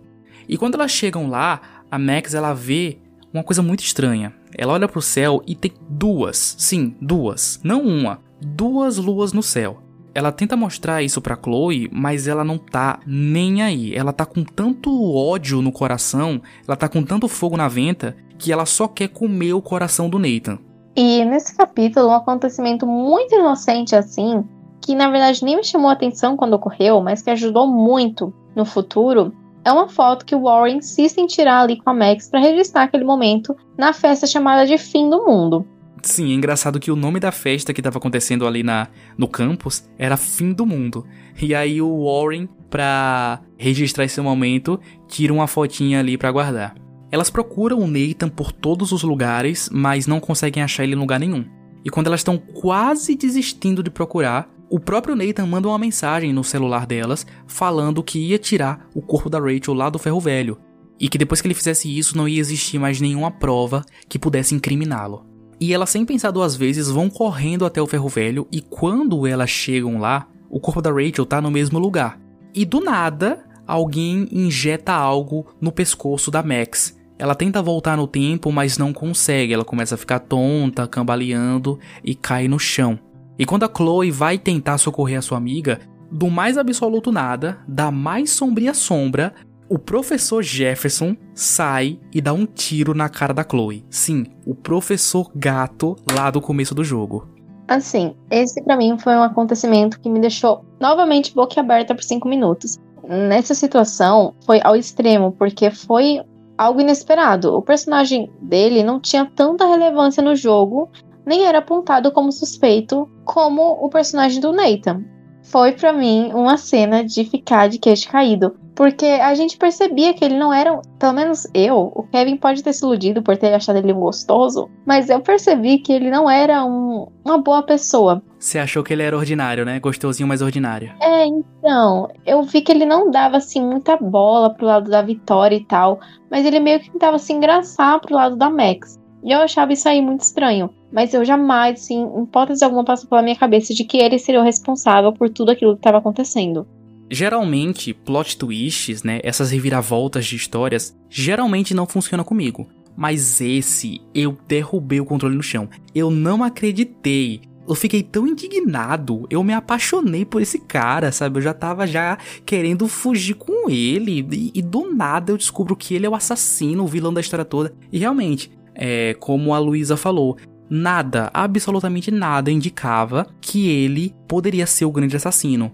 E quando elas chegam lá, a Max ela vê uma coisa muito estranha. Ela olha pro céu e tem duas, sim, duas, não uma, duas luas no céu. Ela tenta mostrar isso pra Chloe, mas ela não tá nem aí. Ela tá com tanto ódio no coração, ela tá com tanto fogo na venta, que ela só quer comer o coração do Nathan. E nesse capítulo, um acontecimento muito inocente assim, que na verdade nem me chamou atenção quando ocorreu, mas que ajudou muito no futuro, é uma foto que o Warren insiste em tirar ali com a Max para registrar aquele momento na festa chamada de Fim do Mundo. Sim, é engraçado que o nome da festa que estava acontecendo ali na, no campus era Fim do Mundo. E aí o Warren, pra registrar esse momento, tira uma fotinha ali para guardar. Elas procuram o Nathan por todos os lugares, mas não conseguem achar ele em lugar nenhum. E quando elas estão quase desistindo de procurar, o próprio Nathan manda uma mensagem no celular delas falando que ia tirar o corpo da Rachel lá do ferro velho. E que depois que ele fizesse isso não ia existir mais nenhuma prova que pudesse incriminá-lo. E elas, sem pensar duas vezes, vão correndo até o ferro velho e quando elas chegam lá, o corpo da Rachel tá no mesmo lugar. E do nada, alguém injeta algo no pescoço da Max. Ela tenta voltar no tempo, mas não consegue. Ela começa a ficar tonta, cambaleando e cai no chão. E quando a Chloe vai tentar socorrer a sua amiga, do mais absoluto nada, da mais sombria sombra, o professor Jefferson sai e dá um tiro na cara da Chloe. Sim, o professor gato lá do começo do jogo. Assim, esse para mim foi um acontecimento que me deixou novamente boquiaberta por cinco minutos. Nessa situação foi ao extremo, porque foi algo inesperado. O personagem dele não tinha tanta relevância no jogo, nem era apontado como suspeito como o personagem do Nathan. Foi para mim uma cena de ficar de queixo caído. Porque a gente percebia que ele não era, pelo menos eu, o Kevin pode ter se iludido por ter achado ele gostoso, mas eu percebi que ele não era um, uma boa pessoa. Você achou que ele era ordinário, né? Gostosinho, mas ordinário. É, então, eu vi que ele não dava assim muita bola pro lado da Vitória e tal, mas ele meio que tentava se engraçar pro lado da Max. E eu achava isso aí muito estranho. Mas eu jamais, assim, em hipótese alguma, passou pela minha cabeça de que ele seria o responsável por tudo aquilo que estava acontecendo. Geralmente, plot twists, né, essas reviravoltas de histórias, geralmente não funcionam comigo. Mas esse, eu derrubei o controle no chão. Eu não acreditei. Eu fiquei tão indignado, eu me apaixonei por esse cara, sabe? Eu já tava já querendo fugir com ele. E, e do nada eu descubro que ele é o assassino, o vilão da história toda. E realmente, é, como a Luísa falou, nada, absolutamente nada indicava que ele poderia ser o grande assassino.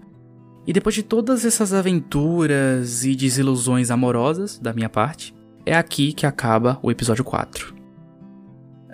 E depois de todas essas aventuras e desilusões amorosas da minha parte, é aqui que acaba o episódio 4.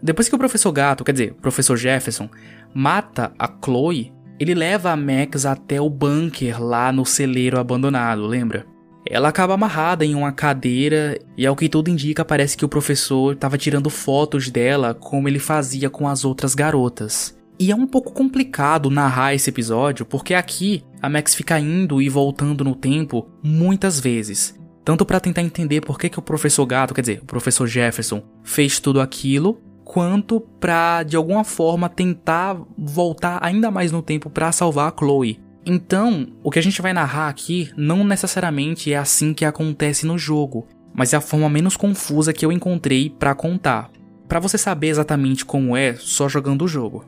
Depois que o professor Gato, quer dizer, o professor Jefferson, mata a Chloe, ele leva a Max até o bunker lá no celeiro abandonado, lembra? Ela acaba amarrada em uma cadeira e ao que tudo indica parece que o professor estava tirando fotos dela como ele fazia com as outras garotas. E é um pouco complicado narrar esse episódio, porque aqui a Max fica indo e voltando no tempo muitas vezes. Tanto para tentar entender por que, que o professor Gato, quer dizer, o professor Jefferson, fez tudo aquilo, quanto para de alguma forma tentar voltar ainda mais no tempo para salvar a Chloe. Então, o que a gente vai narrar aqui não necessariamente é assim que acontece no jogo, mas é a forma menos confusa que eu encontrei para contar. Para você saber exatamente como é, só jogando o jogo.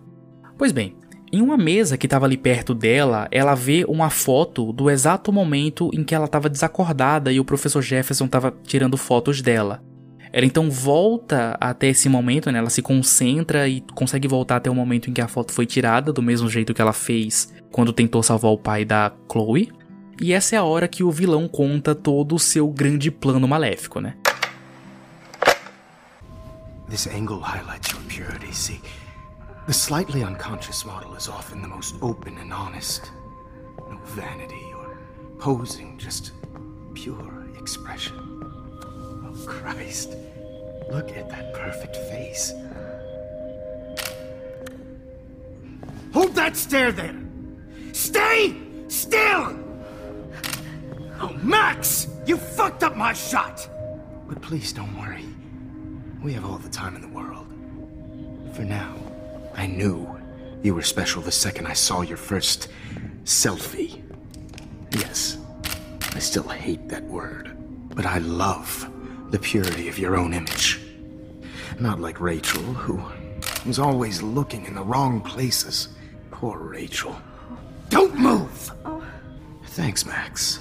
Pois bem, em uma mesa que estava ali perto dela, ela vê uma foto do exato momento em que ela estava desacordada e o professor Jefferson estava tirando fotos dela. Ela então volta até esse momento, né? Ela se concentra e consegue voltar até o momento em que a foto foi tirada, do mesmo jeito que ela fez quando tentou salvar o pai da Chloe. E essa é a hora que o vilão conta todo o seu grande plano maléfico, né? This angle highlights your see? The slightly unconscious model is often the most open and honest. No vanity or posing, just pure expression. Oh, Christ. Look at that perfect face. Hold that stare there! Stay still! Oh, Max! You fucked up my shot! But please don't worry. We have all the time in the world. For now. I knew you were special the second I saw your first selfie. Yes, I still hate that word, but I love the purity of your own image. Not like Rachel, who was always looking in the wrong places. Poor Rachel. Don't move! Thanks, Max.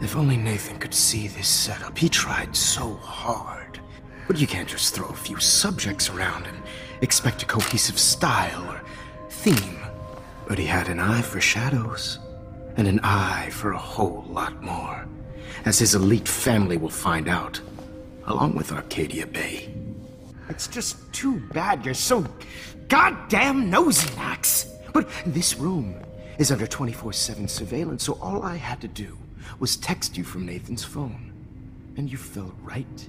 If only Nathan could see this setup. He tried so hard. But you can't just throw a few subjects around and expect a cohesive style or theme. But he had an eye for shadows, and an eye for a whole lot more, as his elite family will find out, along with Arcadia Bay. It's just too bad you're so goddamn nosy, Max. But this room is under 24 7 surveillance, so all I had to do was text you from Nathan's phone. And you fell right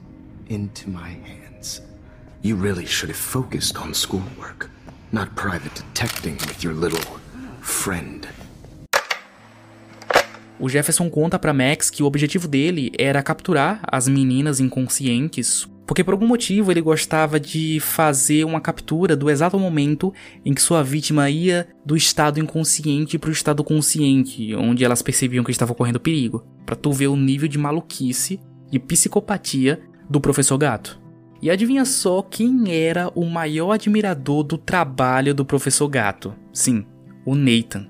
into my hands. You really should have focused on schoolwork, not private detecting with your little friend. O Jefferson conta para Max que o objetivo dele era capturar as meninas inconscientes, porque por algum motivo ele gostava de fazer uma captura do exato momento em que sua vítima ia do estado inconsciente para o estado consciente, onde elas percebiam que estava correndo perigo, para tu ver o nível de maluquice e psicopatia do professor Gato. E adivinha só quem era o maior admirador do trabalho do professor Gato? Sim, o Nathan.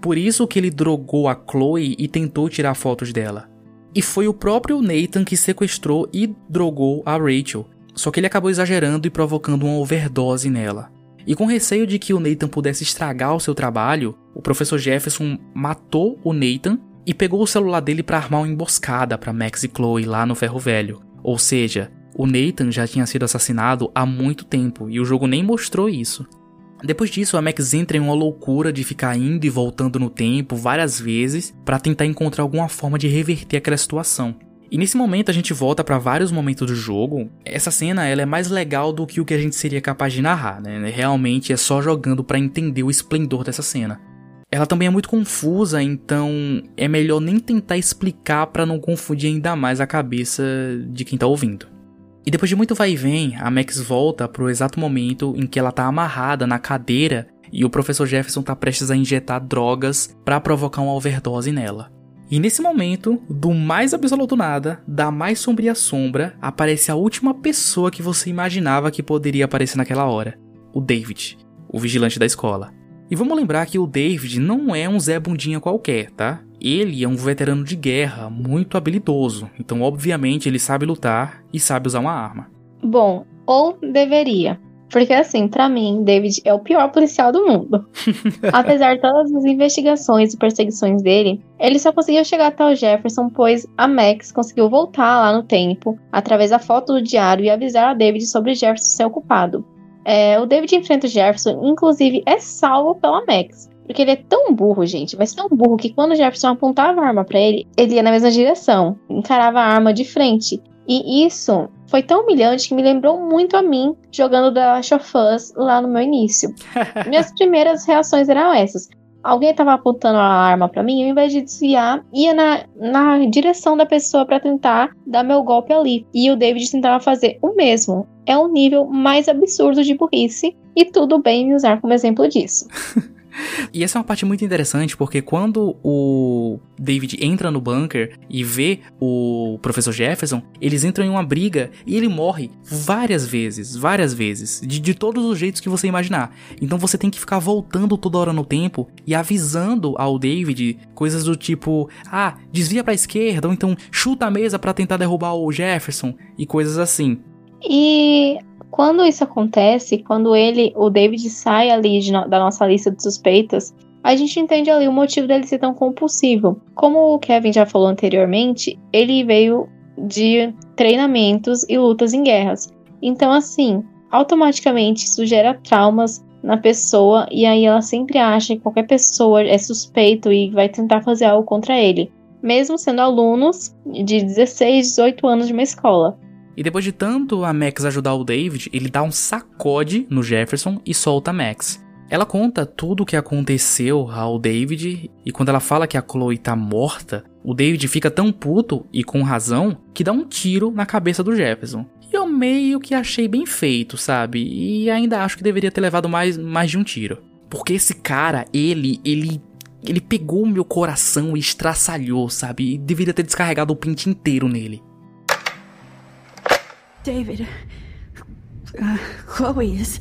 Por isso que ele drogou a Chloe e tentou tirar fotos dela. E foi o próprio Nathan que sequestrou e drogou a Rachel. Só que ele acabou exagerando e provocando uma overdose nela. E com receio de que o Nathan pudesse estragar o seu trabalho, o professor Jefferson matou o Nathan e pegou o celular dele para armar uma emboscada para Max e Chloe lá no Ferro Velho. Ou seja, o Nathan já tinha sido assassinado há muito tempo e o jogo nem mostrou isso. Depois disso, a Max entra em uma loucura de ficar indo e voltando no tempo várias vezes para tentar encontrar alguma forma de reverter aquela situação. E nesse momento a gente volta para vários momentos do jogo. Essa cena ela é mais legal do que o que a gente seria capaz de narrar, né? Realmente é só jogando para entender o esplendor dessa cena. Ela também é muito confusa, então é melhor nem tentar explicar para não confundir ainda mais a cabeça de quem tá ouvindo. E depois de muito vai e vem, a Max volta pro exato momento em que ela tá amarrada na cadeira e o professor Jefferson tá prestes a injetar drogas para provocar uma overdose nela. E nesse momento, do mais absoluto nada, da mais sombria sombra, aparece a última pessoa que você imaginava que poderia aparecer naquela hora: o David, o vigilante da escola. E vamos lembrar que o David não é um Zé Bundinha qualquer, tá? Ele é um veterano de guerra muito habilidoso, então obviamente ele sabe lutar e sabe usar uma arma. Bom, ou deveria. Porque assim, para mim, David é o pior policial do mundo. Apesar de todas as investigações e perseguições dele, ele só conseguiu chegar até o Jefferson, pois a Max conseguiu voltar lá no tempo, através da foto do diário, e avisar a David sobre Jefferson ser ocupado. É, o David enfrenta o Jefferson, inclusive é salvo pela Max. Porque ele é tão burro, gente, mas tão burro que quando o Jefferson apontava a arma para ele, ele ia na mesma direção, encarava a arma de frente. E isso foi tão humilhante que me lembrou muito a mim jogando The Last of Us lá no meu início. Minhas primeiras reações eram essas. Alguém estava apontando a arma para mim, ao invés de desviar, ia na, na direção da pessoa para tentar dar meu golpe ali. E o David tentava fazer o mesmo. É um nível mais absurdo de burrice, e tudo bem me usar como exemplo disso. E essa é uma parte muito interessante porque quando o David entra no bunker e vê o professor Jefferson, eles entram em uma briga e ele morre várias vezes, várias vezes, de, de todos os jeitos que você imaginar. Então você tem que ficar voltando toda hora no tempo e avisando ao David coisas do tipo: ah, desvia pra esquerda, ou então chuta a mesa para tentar derrubar o Jefferson e coisas assim. E quando isso acontece, quando ele, o David sai ali de, da nossa lista de suspeitas, a gente entende ali o motivo dele ser tão compulsivo. Como o Kevin já falou anteriormente, ele veio de treinamentos e lutas em guerras. Então, assim, automaticamente isso gera traumas na pessoa e aí ela sempre acha que qualquer pessoa é suspeito e vai tentar fazer algo contra ele, mesmo sendo alunos de 16, 18 anos de uma escola. E depois de tanto a Max ajudar o David, ele dá um sacode no Jefferson e solta a Max. Ela conta tudo o que aconteceu ao David e quando ela fala que a Chloe tá morta, o David fica tão puto e com razão que dá um tiro na cabeça do Jefferson. E eu meio que achei bem feito, sabe? E ainda acho que deveria ter levado mais, mais de um tiro. Porque esse cara, ele, ele ele pegou o meu coração e estraçalhou, sabe? E deveria ter descarregado o pente inteiro nele. David, uh, Chloe is.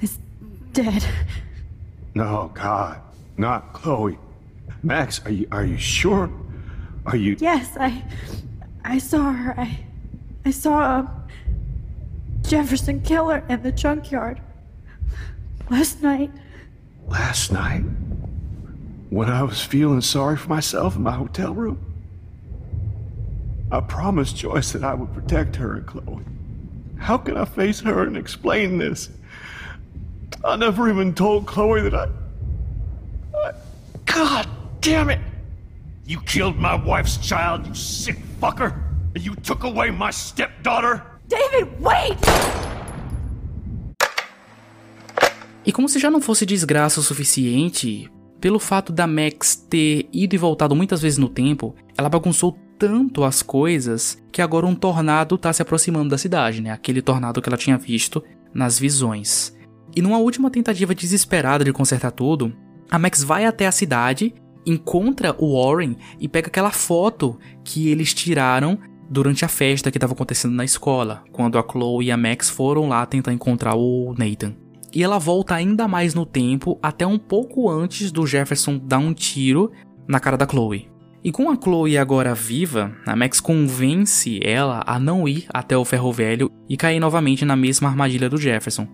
is dead. No, God. not Chloe. Max, are you are you sure? Are you Yes, I. I saw her. I. I saw a. Jefferson killer in the junkyard. Last night. last night when I was feeling sorry for myself in my hotel room? I promised Joyce that I would protect her and Chloe. How can I face her and explain this? I never even told Chloe that I. I God damn it! You killed my wife's child, you sick fucker! And you took away my stepdaughter? David, wait! E como se já não fosse desgraça o suficiente, pelo fato da Max ter ido e voltado muitas vezes no tempo, ela bagunçou tanto as coisas que agora um tornado tá se aproximando da cidade, né? Aquele tornado que ela tinha visto nas visões. E numa última tentativa desesperada de consertar tudo, a Max vai até a cidade, encontra o Warren e pega aquela foto que eles tiraram durante a festa que estava acontecendo na escola, quando a Chloe e a Max foram lá tentar encontrar o Nathan. E ela volta ainda mais no tempo, até um pouco antes do Jefferson dar um tiro na cara da Chloe. E com a Chloe agora viva, a Max convence ela a não ir até o ferro velho e cair novamente na mesma armadilha do Jefferson.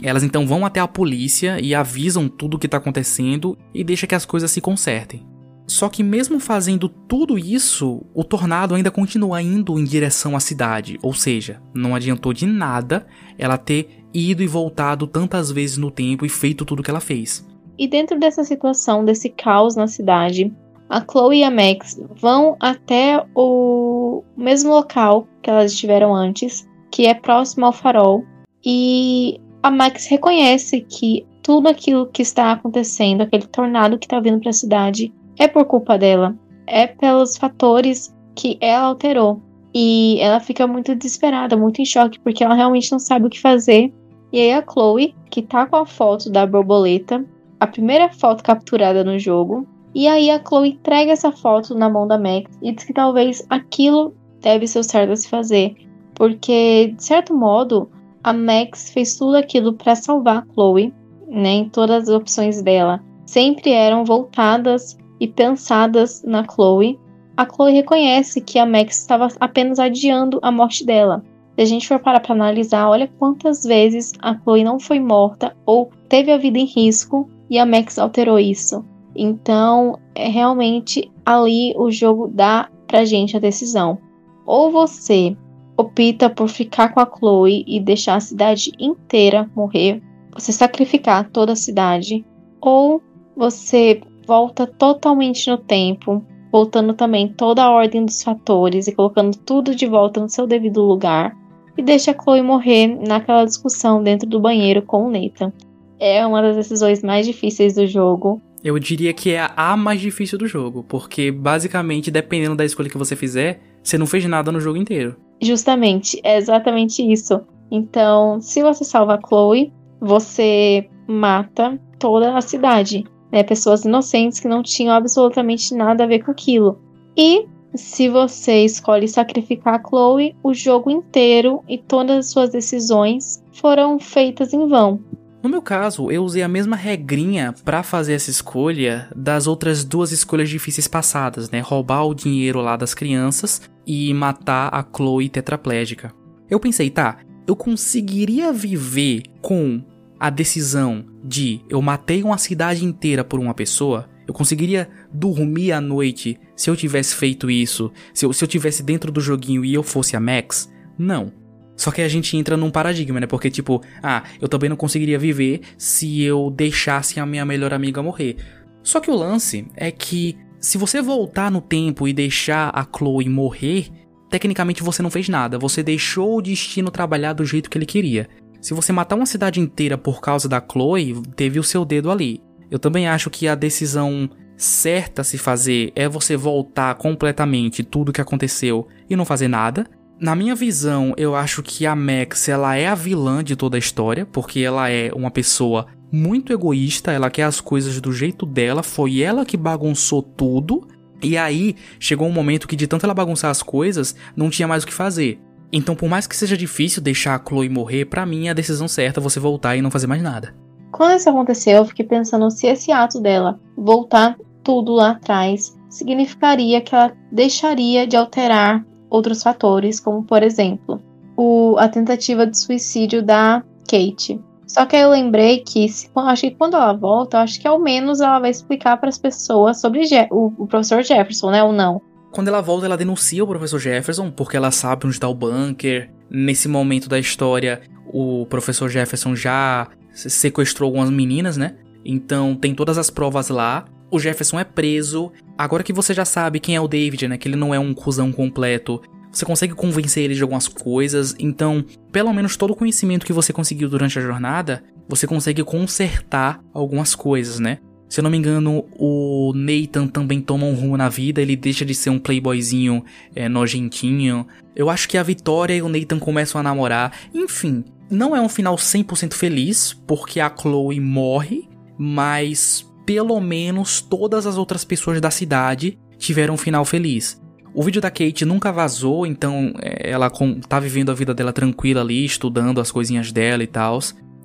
Elas então vão até a polícia e avisam tudo o que está acontecendo e deixa que as coisas se consertem. Só que mesmo fazendo tudo isso, o tornado ainda continua indo em direção à cidade, ou seja, não adiantou de nada ela ter ido e voltado tantas vezes no tempo e feito tudo que ela fez. E dentro dessa situação, desse caos na cidade, a Chloe e a Max vão até o mesmo local que elas estiveram antes, que é próximo ao farol, e a Max reconhece que tudo aquilo que está acontecendo, aquele tornado que está vindo para a cidade, é por culpa dela. É pelos fatores que ela alterou. E ela fica muito desesperada, muito em choque, porque ela realmente não sabe o que fazer. E aí a Chloe, que tá com a foto da borboleta, a primeira foto capturada no jogo, e aí a Chloe entrega essa foto na mão da Max e diz que talvez aquilo deve ser o certo a se fazer, porque de certo modo a Max fez tudo aquilo para salvar a Chloe, né? Em todas as opções dela sempre eram voltadas e pensadas na Chloe. A Chloe reconhece que a Max estava apenas adiando a morte dela. Se a gente for parar para analisar, olha quantas vezes a Chloe não foi morta ou teve a vida em risco e a Max alterou isso. Então, é realmente ali o jogo dá pra gente a decisão. Ou você opta por ficar com a Chloe e deixar a cidade inteira morrer, você sacrificar toda a cidade, ou você volta totalmente no tempo, voltando também toda a ordem dos fatores e colocando tudo de volta no seu devido lugar, e deixa a Chloe morrer naquela discussão dentro do banheiro com o Nathan. É uma das decisões mais difíceis do jogo, Eu diria que é a mais difícil do jogo, porque basicamente, dependendo da escolha que você fizer, você não fez nada no jogo inteiro. Justamente, é exatamente isso. Então, se você salva a Chloe, você mata toda a cidade. Né? Pessoas inocentes que não tinham absolutamente nada a ver com aquilo. E se você escolhe sacrificar a Chloe, o jogo inteiro e todas as suas decisões foram feitas em vão. No meu caso, eu usei a mesma regrinha pra fazer essa escolha das outras duas escolhas difíceis passadas, né? Roubar o dinheiro lá das crianças e matar a Chloe tetraplégica. Eu pensei, tá, eu conseguiria viver com a decisão de eu matei uma cidade inteira por uma pessoa? Eu conseguiria dormir à noite se eu tivesse feito isso? Se eu, se eu tivesse dentro do joguinho e eu fosse a Max? Não. Só que a gente entra num paradigma, né? Porque, tipo, ah, eu também não conseguiria viver se eu deixasse a minha melhor amiga morrer. Só que o lance é que se você voltar no tempo e deixar a Chloe morrer, tecnicamente você não fez nada. Você deixou o destino trabalhar do jeito que ele queria. Se você matar uma cidade inteira por causa da Chloe, teve o seu dedo ali. Eu também acho que a decisão certa a se fazer é você voltar completamente tudo que aconteceu e não fazer nada. Na minha visão, eu acho que a Max ela é a vilã de toda a história, porque ela é uma pessoa muito egoísta, ela quer as coisas do jeito dela, foi ela que bagunçou tudo. E aí chegou um momento que de tanto ela bagunçar as coisas, não tinha mais o que fazer. Então, por mais que seja difícil deixar a Chloe morrer, pra mim é a decisão certa é você voltar e não fazer mais nada. quando isso aconteceu, eu fiquei pensando se esse ato dela voltar tudo lá atrás significaria que ela deixaria de alterar outros fatores, como por exemplo, o, a tentativa de suicídio da Kate. Só que aí eu lembrei que, se, acho que quando ela volta, acho que ao menos ela vai explicar para as pessoas sobre Je o, o, professor Jefferson, né, ou não. Quando ela volta, ela denuncia o professor Jefferson, porque ela sabe onde está o bunker. Nesse momento da história, o professor Jefferson já sequestrou algumas meninas, né? Então tem todas as provas lá. O Jefferson é preso. Agora que você já sabe quem é o David, né? Que ele não é um cuzão completo. Você consegue convencer ele de algumas coisas. Então, pelo menos todo o conhecimento que você conseguiu durante a jornada, você consegue consertar algumas coisas, né? Se eu não me engano, o Nathan também toma um rumo na vida, ele deixa de ser um playboyzinho é, nojentinho. Eu acho que a Vitória e o Nathan começam a namorar. Enfim, não é um final 100% feliz, porque a Chloe morre, mas pelo menos todas as outras pessoas da cidade tiveram um final feliz. O vídeo da Kate nunca vazou, então é, ela tá vivendo a vida dela tranquila ali, estudando as coisinhas dela e tal.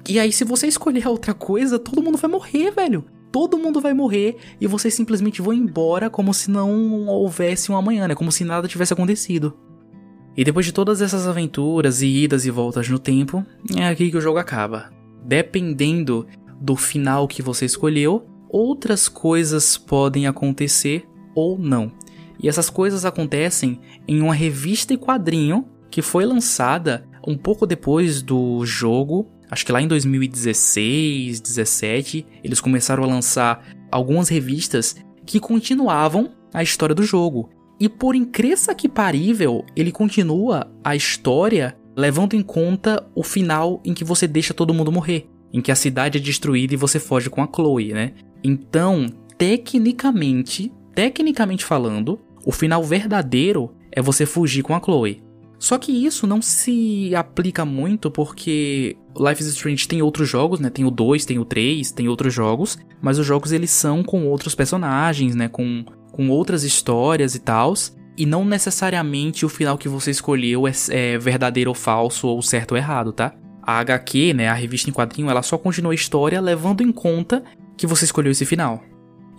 E aí, se você escolher outra coisa, todo mundo vai morrer, velho todo mundo vai morrer e vocês simplesmente vão embora como se não houvesse um amanhã, né? Como se nada tivesse acontecido. E depois de todas essas aventuras e idas e voltas no tempo, é aqui que o jogo acaba. Dependendo do final que você escolheu, outras coisas podem acontecer ou não. E essas coisas acontecem em uma revista e quadrinho que foi lançada um pouco depois do jogo Acho que lá em 2016, 17, eles começaram a lançar algumas revistas que continuavam a história do jogo. E por incrível que parível, ele continua a história levando em conta o final em que você deixa todo mundo morrer, em que a cidade é destruída e você foge com a Chloe, né? Então, tecnicamente, tecnicamente falando, o final verdadeiro é você fugir com a Chloe. Só que isso não se aplica muito porque Life is Strange tem outros jogos, né? Tem o 2, tem o 3, tem outros jogos, mas os jogos eles são com outros personagens, né? Com, com outras histórias e tals. E não necessariamente o final que você escolheu é, é verdadeiro ou falso, ou certo ou errado, tá? A HQ, né, a revista em quadrinho, ela só continua a história levando em conta que você escolheu esse final.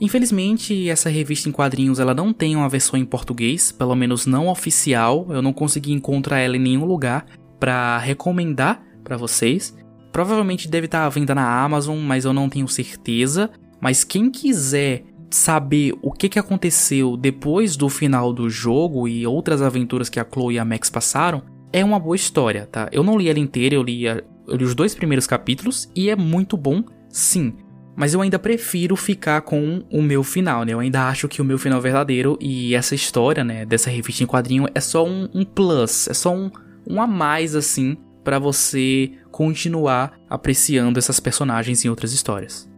Infelizmente, essa revista em quadrinhos ela não tem uma versão em português, pelo menos não oficial. Eu não consegui encontrar ela em nenhum lugar para recomendar para vocês. Provavelmente deve estar tá à venda na Amazon, mas eu não tenho certeza. Mas quem quiser saber o que, que aconteceu depois do final do jogo e outras aventuras que a Chloe e a Max passaram, é uma boa história, tá? Eu não li ela inteira, eu li, a, eu li os dois primeiros capítulos e é muito bom, sim. Mas eu ainda prefiro ficar com o meu final, né? Eu ainda acho que o meu final é verdadeiro e essa história, né, dessa revista em quadrinho é só um, um plus, é só um, um a mais, assim, para você continuar apreciando essas personagens em outras histórias.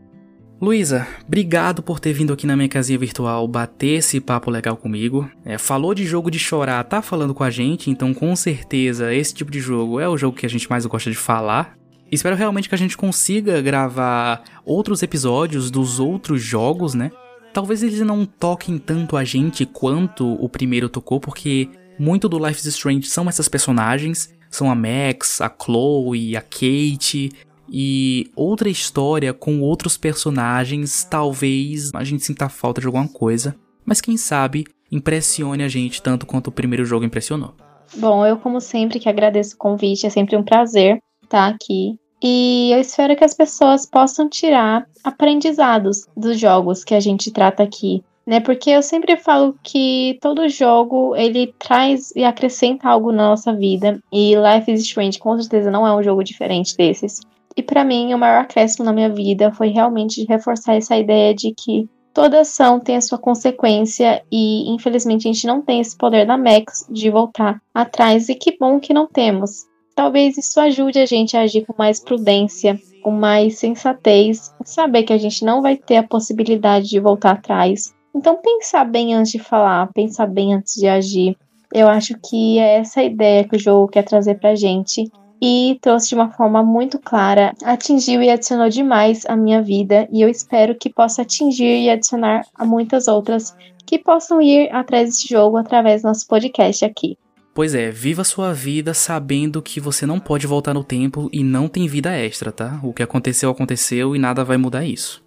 Luísa, obrigado por ter vindo aqui na minha casinha virtual bater esse papo legal comigo. É, falou de jogo de chorar, tá falando com a gente, então com certeza esse tipo de jogo é o jogo que a gente mais gosta de falar. Espero realmente que a gente consiga gravar outros episódios dos outros jogos, né? Talvez eles não toquem tanto a gente quanto o primeiro tocou, porque muito do Life is Strange são essas personagens, são a Max, a Chloe, a Kate, e outra história com outros personagens, talvez a gente sinta falta de alguma coisa, mas quem sabe impressione a gente tanto quanto o primeiro jogo impressionou. Bom, eu como sempre que agradeço o convite, é sempre um prazer estar aqui e eu espero que as pessoas possam tirar aprendizados dos jogos que a gente trata aqui, né? Porque eu sempre falo que todo jogo ele traz e acrescenta algo na nossa vida e Life is Strange com certeza não é um jogo diferente desses. E para mim, o maior acréscimo na minha vida foi realmente reforçar essa ideia de que toda ação tem a sua consequência e infelizmente a gente não tem esse poder da Max de voltar atrás e que bom que não temos. Talvez isso ajude a gente a agir com mais prudência, com mais sensatez, saber que a gente não vai ter a possibilidade de voltar atrás. Então, pensar bem antes de falar, pensar bem antes de agir. Eu acho que é essa ideia que o jogo quer trazer pra gente e trouxe de uma forma muito clara, atingiu e adicionou demais a minha vida e eu espero que possa atingir e adicionar a muitas outras que possam ir atrás desse jogo através do nosso podcast aqui. Pois é, viva sua vida sabendo que você não pode voltar no tempo e não tem vida extra, tá? O que aconteceu, aconteceu e nada vai mudar isso.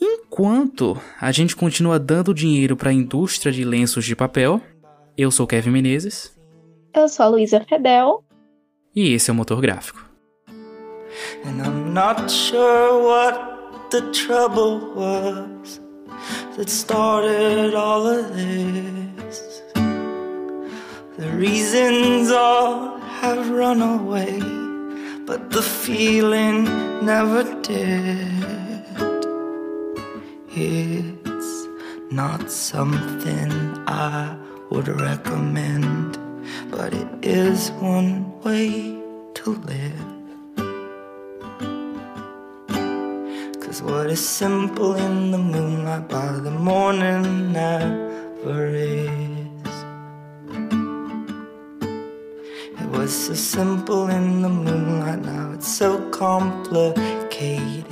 Enquanto a gente continua dando dinheiro para a indústria de lenços de papel, eu sou Kevin Menezes. Eu sou a Luísa Fedel. E esse é o Motor Gráfico. And I'm not sure what the trouble was that started all of this. The reasons all have run away, but the feeling never did. It's not something I would recommend, but it is one way to live. Cause what is simple in the moonlight by the morning never is. Was so simple in the moonlight, now it's so complicated.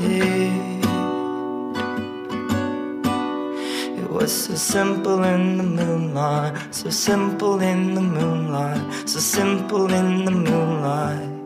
It was so simple in the moonlight, so simple in the moonlight, so simple in the moonlight.